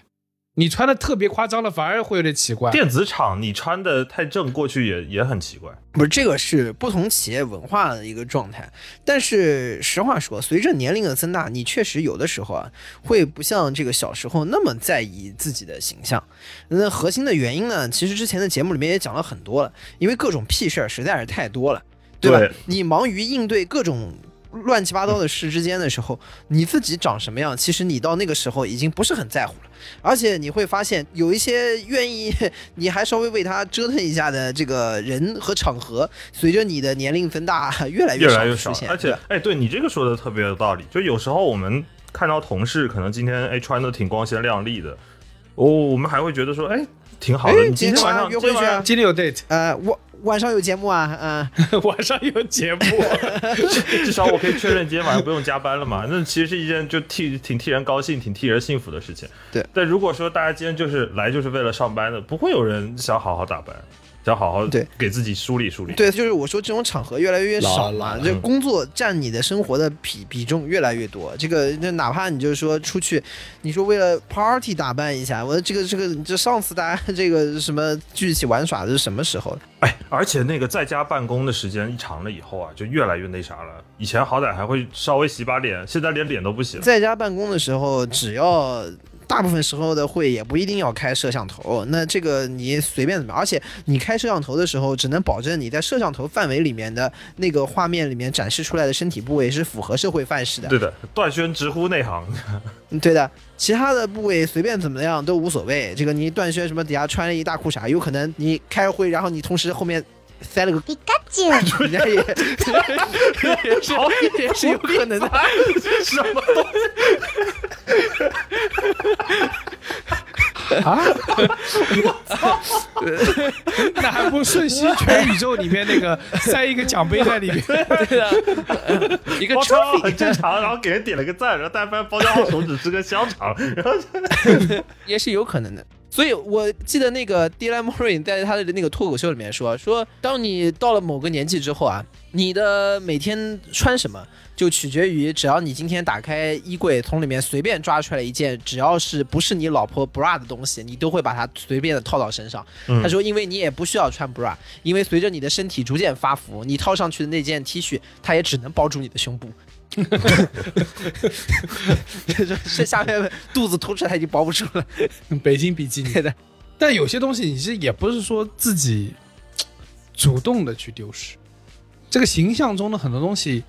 你穿的特别夸张了，反而会有点奇怪。电子厂你穿的太正，过去也也很奇怪。不是这个是不同企业文化的一个状态，但是实话说，随着年龄的增大，你确实有的时候啊，会不像这个小时候那么在意自己的形象。那核心的原因呢，其实之前的节目里面也讲了很多了，因为各种屁事儿实在是太多了，对吧？对你忙于应对各种。乱七八糟的事之间的时候，你自己长什么样，其实你到那个时候已经不是很在乎了。而且你会发现，有一些愿意 你还稍微为他折腾一下的这个人和场合，随着你的年龄增大，越来少越来越少出，现。而且，哎，对你这个说的特别有道理。就有时候我们看到同事可能今天哎穿的挺光鲜亮丽的，哦，我们还会觉得说，哎，挺好的。哎你今天晚上今天晚上约会去啊今天有 date，呃，晚晚上有节目啊，嗯、晚上有节目，至 至少我可以确认今天晚上不用加班了嘛？那其实是一件就替挺替人高兴、挺替人幸福的事情。对，但如果说大家今天就是来就是为了上班的，不会有人想好好打扮，想好好对给自己梳理梳理。对，就是我说这种场合越来越少了这工作占你的生活的比比重越来越多。这个那哪怕你就是说出去，你说为了 party 打扮一下，我这个这个这上次大家这个什么聚一起玩耍的是什么时候了？哎，而且那个在家办公的时间一长了以后啊，就越来越那啥了。以前好歹还会稍微洗把脸，现在连脸都不洗了。在家办公的时候，只要大部分时候的会也不一定要开摄像头，那这个你随便怎么样，而且你开摄像头的时候，只能保证你在摄像头范围里面的那个画面里面展示出来的身体部位是符合社会范式的。对的，段轩直呼内行。嗯 对的，其他的部位随便怎么样都无所谓。这个你段轩什么底下穿了一大裤衩，有可能你开会，然后你同时后面塞了个皮卡丘，人家也也是也是有可能的。什么东西？啊！那还不瞬息全宇宙里面那个塞一个奖杯在里面？一个包装号 trophy 很正常，然后给人点了个赞，然后但凡包装号手指是个香肠，然后 也是有可能的。所以我记得那个 Dylan Morin 在他的那个脱口秀里面说，说当你到了某个年纪之后啊，你的每天穿什么就取决于，只要你今天打开衣柜，从里面随便抓出来一件，只要是不是你老婆 bra 的东西，你都会把它随便的套到身上。他说，因为你也不需要穿 bra，因为随着你的身体逐渐发福，你套上去的那件 T 恤，它也只能包住你的胸部。是下面肚子凸出来，已经包不住了。北京比基尼的，但有些东西你是也不是说自己主动的去丢失，这个形象中的很多东西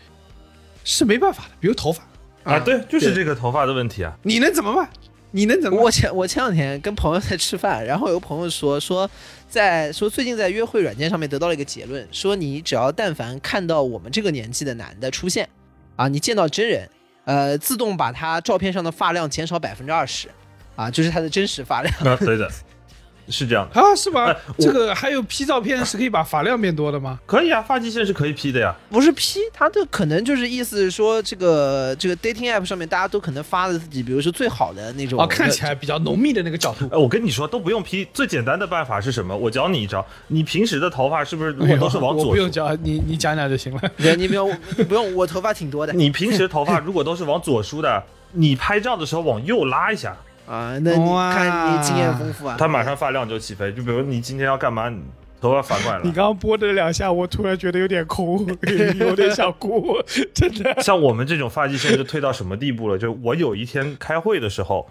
是没办法的，比如头发，啊，对，就是这个头发的问题啊。你能怎么办？你能怎么？我前我前两天跟朋友在吃饭，然后有个朋友说说在说最近在约会软件上面得到了一个结论，说你只要但凡看到我们这个年纪的男的出现，啊，你见到真人，呃，自动把他照片上的发量减少百分之二十，啊，就是他的真实发量。啊，对的，是这样的。啊，是吧？这个还有 P 照片是可以把发量变多的吗？可以啊，发际线是可以 P 的呀。不是 P，他的可能就是意思是说，这个这个 dating app 上面大家都可能发的自己，比如说最好的那种，哦，看起来比较浓密的那个角度。哎，我跟你说，都不用 P，最简单的办法是什么？我教你一招。你平时的头发是不是如果都是往我左梳？不用教你，你讲讲就行了。对你不用不用，我头发挺多的 你平时头发如果都是往左梳的，你拍照的时候往右拉一下，啊，那你看你经验丰富啊，他马上发量就起飞。就比如你今天要干嘛，你头发反过来了。你刚刚拨的两下，我突然觉得有点空，有点想哭，真的。像我们这种发际线就退到什么地步了？就我有一天开会的时候，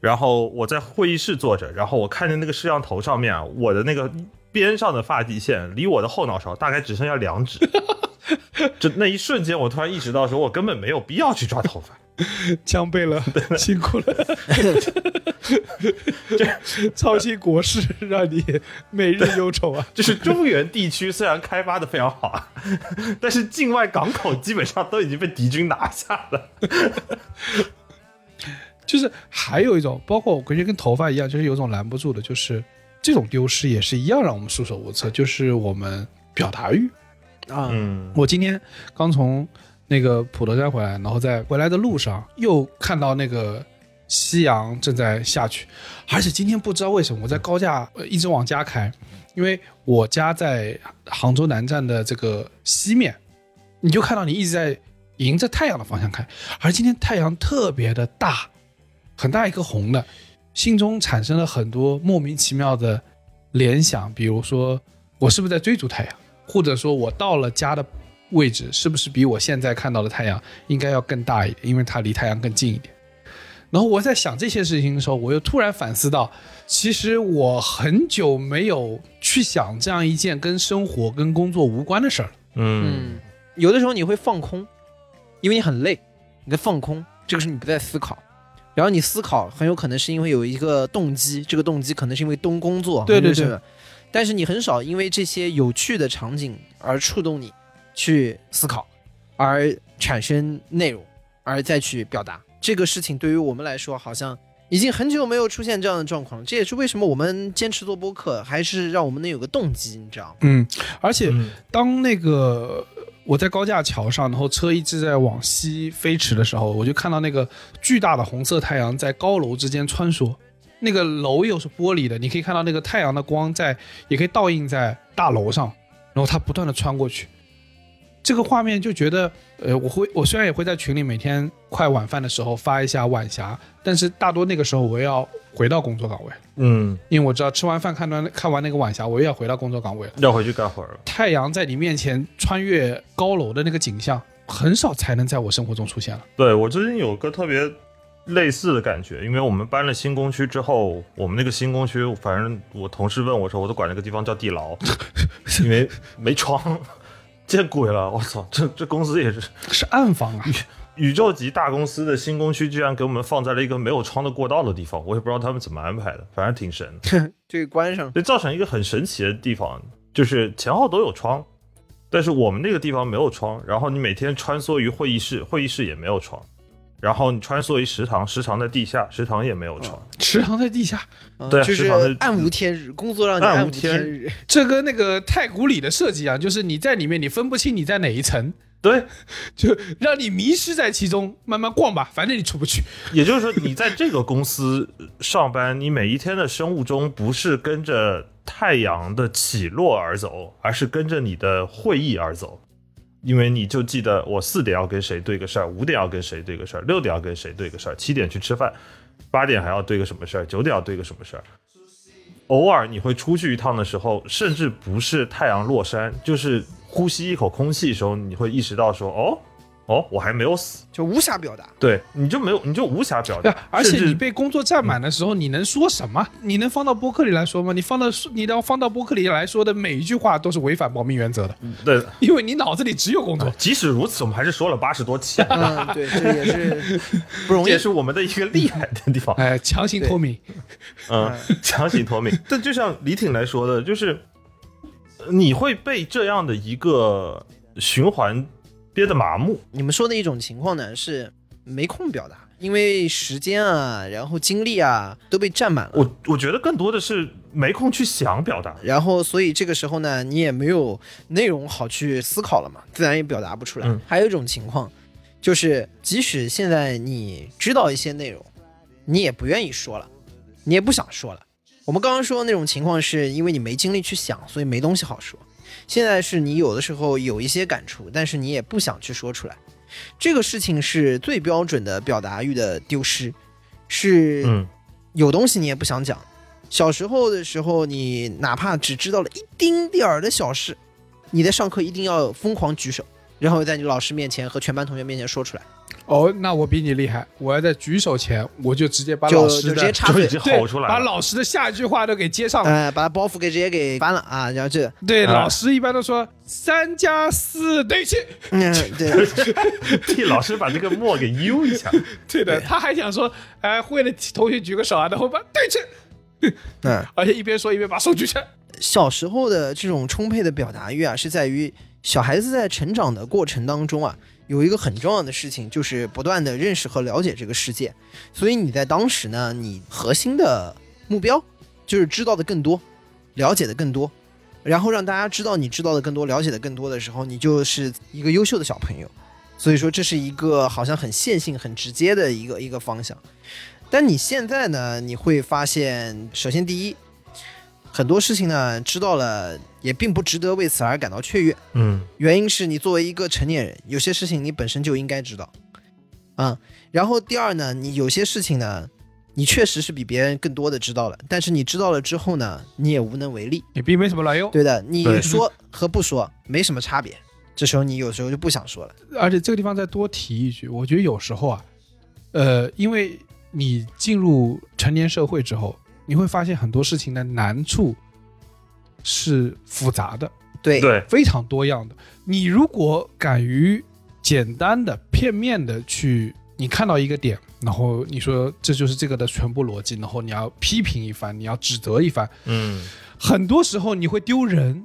然后我在会议室坐着，然后我看见那个摄像头上面啊，我的那个边上的发际线离我的后脑勺大概只剩下两指。就那一瞬间，我突然意识到，说我根本没有必要去抓头发。江贝勒辛苦了，操心国事，让你每日忧愁啊！就是中原地区虽然开发的非常好啊，但是境外港口基本上都已经被敌军拿下了。就是还有一种，包括我感觉跟头发一样，就是有种拦不住的，就是这种丢失也是一样让我们束手无策，就是我们表达欲。啊，嗯，我今天刚从那个普陀山回来，然后在回来的路上又看到那个夕阳正在下去，而且今天不知道为什么我在高架呃一直往家开，因为我家在杭州南站的这个西面，你就看到你一直在迎着太阳的方向开，而今天太阳特别的大，很大一颗红的，心中产生了很多莫名其妙的联想，比如说我是不是在追逐太阳？或者说我到了家的位置，是不是比我现在看到的太阳应该要更大一点？因为它离太阳更近一点。然后我在想这些事情的时候，我又突然反思到，其实我很久没有去想这样一件跟生活、跟工作无关的事儿了。嗯，嗯，有的时候你会放空，因为你很累，你在放空，这个时候你不在思考。然后你思考很有可能是因为有一个动机，这个动机可能是因为东工作，对对或者是什么，但是你很少因为这些有趣的场景而触动你去思考，而产生内容，而再去表达这个事情。对于我们来说，好像已经很久没有出现这样的状况了。这也是为什么我们坚持做播客，还是让我们能有个动机，你知道吗？嗯，而且嗯当那个我在高架桥上，然后车一直在往西飞驰的时候，我就看到那个巨大的红色太阳在高楼之间穿梭。那个楼又是玻璃的，你可以看到那个太阳的光在，也可以倒映在大楼上，然后它不断的穿过去。这个画面就觉得，呃，我会，我虽然也会在群里每天快晚饭的时候发一下晚霞，但是大多那个时候我要回到工作岗位，嗯，因为我知道吃完饭看完看完那个晚霞，我又要回到工作岗位了。要回去干活了。太阳在你面前穿越高楼的那个景象，很少才能在我生活中出现了。对我最近有个特别类似的感觉，因为我们搬了新工区之后，我们那个新工区，反正我同事问我说，我都管那个地方叫地牢，因为没窗，见鬼了！我操，这这公司也是是暗房啊，宇宙级大公司的新工区，居然给我们放在了一个没有窗的过道的地方，我也不知道他们怎么安排的，反正挺神的。这个关上，就造成一个很神奇的地方，就是前后都有窗，但是我们那个地方没有窗，然后你每天穿梭于会议室，会议室也没有窗，然后你穿梭于食堂，食堂在地下，食堂也没有床，食堂在地下，对嗯就是暗无天日，工作让你暗无天日。这跟那个太古里的设计一样，就是你在里面你分不清你在哪一层，对，就让你迷失在其中，慢慢逛吧，反正你出不去。也就是说，你在这个公司上班，你每一天的生物钟不是跟着太阳的起落而走，而是跟着你的会议而走。因为你就记得我四点要跟谁对个事儿，五点要跟谁对个事儿，六点要跟谁对个事儿，七点去吃饭，八点还要对个什么事儿，九点要对个什么事儿。偶尔你会出去一趟的时候，甚至不是太阳落山，就是呼吸一口空气的时候，你会意识到说，哦，哦，我还没有死。就无暇表达。对，你就没有，你就无暇表达而且你被工作占满的时候，你能说什么？你能放到播客里来说吗？你放到你要放到播客里来说的每一句话都是违反保密原则的，对，因为你脑子里只有工作。即使如此，我们还是说了八十多期，嗯，对，这也是不容易 这也。是我们的一个厉害的地方。哎，强行脱敏，嗯，强行脱敏。但就像李挺来说的，就是呃你会被这样的一个循环憋得麻木。你们说的一种情况呢，是没空表达，因为时间啊，然后精力啊都被占满了。我我觉得更多的是没空去想表达。然后，所以这个时候呢，你也没有内容好去思考了嘛，自然也表达不出来。嗯还有一种情况，就是即使现在你知道一些内容，你也不愿意说了，你也不想说了。我们刚刚说的那种情况，是因为你没精力去想，所以没东西好说。现在是你有的时候有一些感触，但是你也不想去说出来。这个事情是最标准的表达欲的丢失，是嗯，有东西你也不想讲。小时候的时候，你哪怕只知道了一丁点儿的小事，你在上课一定要疯狂举手，然后在你老师面前和全班同学面前说出来，哦，那我比你厉害，我要在举手前我就直接把老师的就直接插嘴 对吼出来。把老师的下一句话都给接上了。呃，把包袱给直接给搬了啊，然后这，对，啊老师一般都说三加四等于七。嗯，对，替老师把这个墨给悠一下。对的，他还想说，哎，会的同学举个手啊，然后把对称，嗯，而且一边说一边把手举起来。小时候的这种充沛的表达欲啊，是在于小孩子在成长的过程当中啊，有一个很重要的事情，就是不断的认识和了解这个世界。所以你在当时呢，你核心的目标就是知道的更多，了解的更多，然后让大家知道你知道的更多，了解的更多的时候，你就是一个优秀的小朋友。所以说，这是一个好像很线性、很直接的一个一个方向。但你现在呢，你会发现，首先第一，很多事情呢知道了也并不值得为此而感到雀跃，嗯，原因是你作为一个成年人，有些事情你本身就应该知道，啊、然后第二呢，你有些事情呢，你确实是比别人更多的知道了，但是你知道了之后呢，你也无能为力。也并没什么卵用。对的，你说和不说没什么差别，这时候你有时候就不想说了。而且这个地方再多提一句，我觉得有时候啊，呃，因为你进入成年社会之后，你会发现很多事情的难处是复杂的，对，对，非常多样的。你如果敢于简单的、片面的去，你看到一个点，然后你说这就是这个的全部逻辑，然后你要批评一番，你要指责一番，嗯，很多时候你会丢人，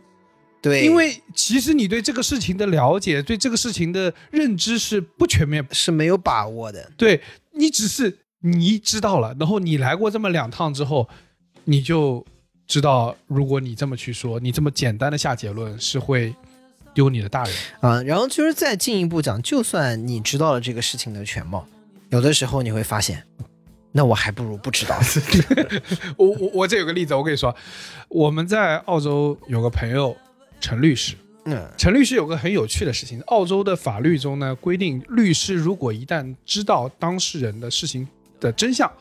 对，因为其实你对这个事情的了解，对这个事情的认知是不全面，是没有把握的。对你只是你知道了，然后你来过这么两趟之后，你就知道，如果你这么去说，你这么简单的下结论是会丢你的大人。啊，然后就是再进一步讲，就算你知道了这个事情的全貌，有的时候你会发现，那我还不如不知道。我我我这有个例子，我跟你说，我们在澳洲有个朋友陈律师，嗯，陈律师有个很有趣的事情，澳洲的法律中呢规定，律师如果一旦知道当事人的事情的真相，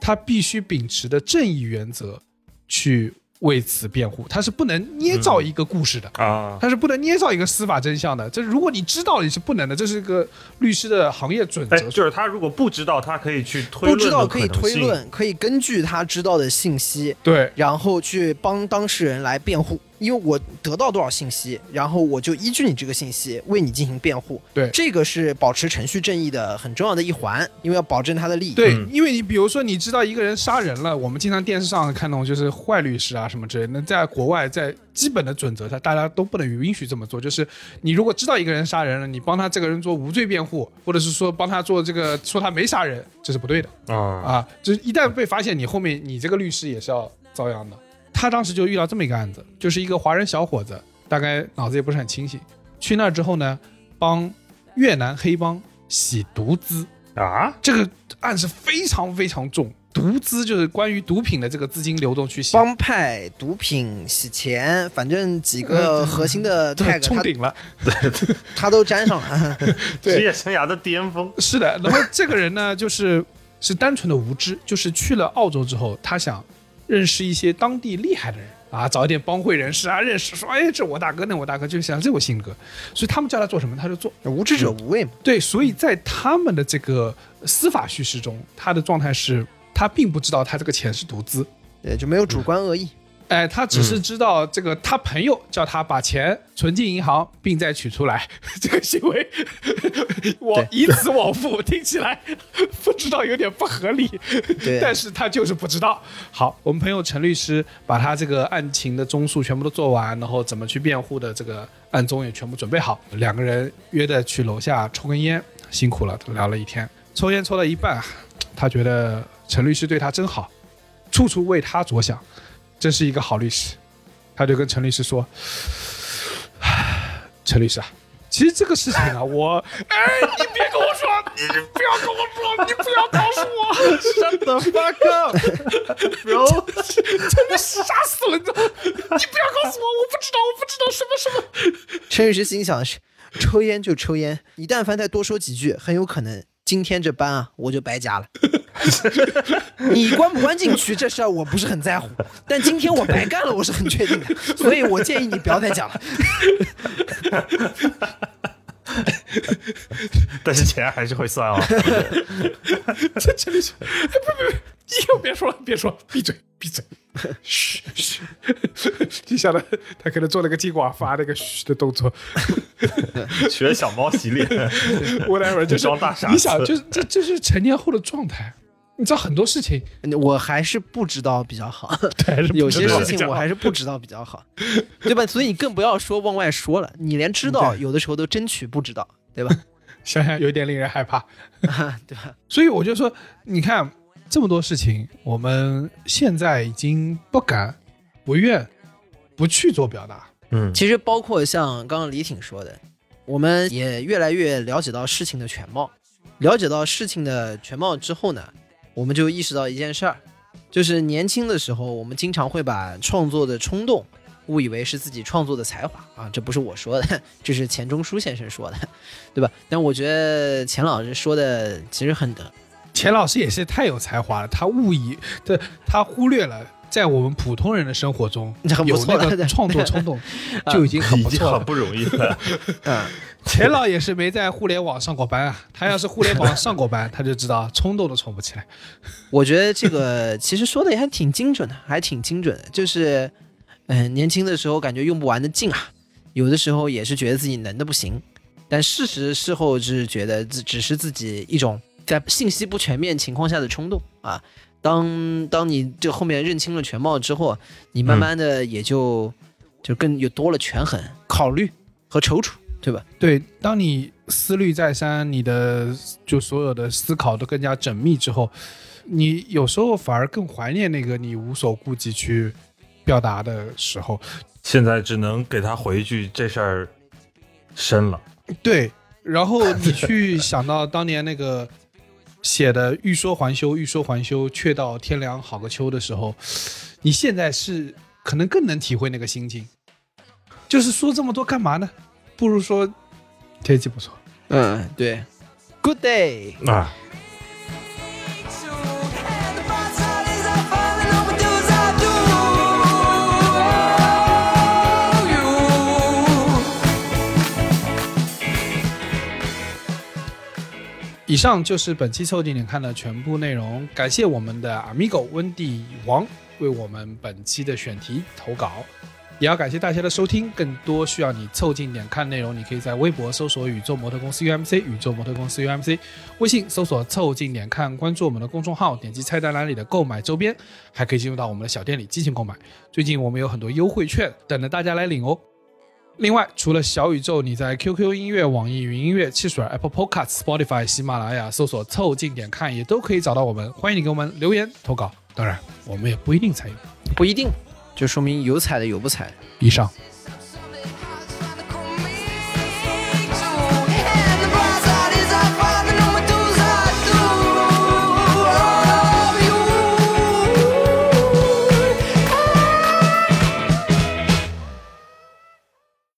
他必须秉持的正义原则去为此辩护，他是不能捏造一个故事的。啊，他是不能捏造一个司法真相的，这如果你知道你是不能的，这是一个律师的行业准哎，则。就是他如果不知道，他可以去推不知道可以推论，可以根据他知道的信息，对然后去帮当事人来辩护。因为我得到多少信息，然后我就依据你这个信息为你进行辩护。对这个是保持程序正义的很重要的一环，因为要保证他的利益。对，嗯因为你比如说你知道一个人杀人了，我们经常电视上看那种就是坏律师啊什么之类的。那在国外，在基本的准则下，大家都不能允许这么做。就是你如果知道一个人杀人了，你帮他这个人做无罪辩护，或者是说帮他做这个说他没杀人，这是不对的。啊，啊，就是一旦被发现，你后面你这个律师也是要遭殃的。他当时就遇到这么一个案子，就是一个华人小伙子，大概脑子也不是很清醒，去那儿之后呢，帮越南黑帮洗毒资，啊，这个案是非常非常重。毒资就是关于毒品的这个资金流动去洗，帮派、毒品、洗钱，反正几个核心的 对 tag 他冲顶了。他都沾上了。职业生涯的巅峰，是的，然后这个人呢，就是是单纯的无知，就是去了澳洲之后，他想认识一些当地厉害的人啊，找一点帮会人士啊，认识说，哎，这我大哥，那我大哥，就像这种性格，所以他们叫他做什么他就做。无知者无畏嘛。对，所以在他们的这个司法叙事中，他的状态是他并不知道他这个钱是毒资。对，就没有主观恶意。哎，他只是知道这个，他朋友叫他把钱存进银行，并再取出来，这个行为，我以此往复，听起来不知道有点不合理，对但是他就是不知道。好，我们朋友陈律师把他这个案情的综述全部都做完，然后怎么去辩护的这个案宗也全部准备好，两个人约的去楼下抽根烟，辛苦了，聊了一天，抽烟抽到一半，他觉得陈律师对他真好，处处为他着想。真是一个好律师。他就跟陈律师说：“陈律师啊，其实这个事情啊，我……哎，你别跟我说，你不要跟我说，你不要告诉我，Shut the fuck up，bro，真的是傻死了，你知道吗？你不要告诉我，我不知道，我不知道什么什么。陈律师心想的是，抽烟就抽烟，你但凡再多说几句，很有可能今天这班啊我就白加了。你关不关进去这事儿我不是很在乎，但今天我白干了，我是很确定的，所以我建议你不要再讲了。但是钱还是会算哦。不不不，以后别说了，别说了，闭嘴，闭嘴。嘘嘘，接下来他可能做了个金寡发那个嘘的动作，学小猫洗脸，whatever，就是装大傻你想，就是这这是成年后的状态。你知道很多事情，我还是不知道比较好，对有些事情我还是不知道比较好，对吧？所以你更不要说往外说了，你连知道有的时候都争取不知道，对吧？想想有点令人害怕。啊，对吧？所以我就说，你看这么多事情，我们现在已经不敢、不愿、不去做表达。嗯，其实包括像刚刚李挺说的，我们也越来越了解到事情的全貌。了解到事情的全貌之后呢，我们就意识到一件事儿，就是年轻的时候，我们经常会把创作的冲动误以为是自己创作的才华啊，这不是我说的，这是钱钟书先生说的，对吧？但我觉得钱老师说的其实很得，钱老师也是太有才华了，他误以他他忽略了。在我们普通人的生活中，有那个 创作冲动，就已经很不错了。很不容易了。嗯，钱老也是没在互联网上过班啊，他要是互联网上过班，他就知道冲动都冲不起来。我觉得这个其实说的也还挺精准的，还挺精准的。就是，嗯、年轻的时候感觉用不完的劲啊，有的时候也是觉得自己能的不行，但事实事后是觉得只只是自己一种在信息不全面情况下的冲动啊。当当你这后面认清了全貌之后，你慢慢的也就、就更有多了权衡、考虑和踌躇，对吧？对，当你思虑再三，你的就所有的思考都更加缜密之后，你有时候反而更怀念那个你无所顾忌去表达的时候。现在只能给他回一句：这事儿深了。对，然后你 去想到当年那个写的“欲说还休，欲说还休，却道天凉好个秋”的时候，你现在是可能更能体会那个心境。就是说这么多干嘛呢？不如说天气不错。嗯，对。Good day。啊，以上就是本期凑近点看的全部内容，感谢我们的 Amigo 温蒂王为我们本期的选题投稿，也要感谢大家的收听。更多需要你凑近点看内容，你可以在微博搜索“宇宙模特公司 UMC”，宇宙模特公司 UMC，微信搜索“凑近点看”，关注我们的公众号，点击菜单栏里的购买周边，还可以进入到我们的小店里进行购买。最近我们有很多优惠券等着大家来领哦。另外，除了小宇宙，你在 QQ 音乐、网易云音乐、汽水、Apple Podcast、Spotify、喜马拉雅搜索“凑近点看”也都可以找到我们。欢迎你给我们留言投稿，当然我们也不一定参与。不一定，就说明有采的有不采的。以上。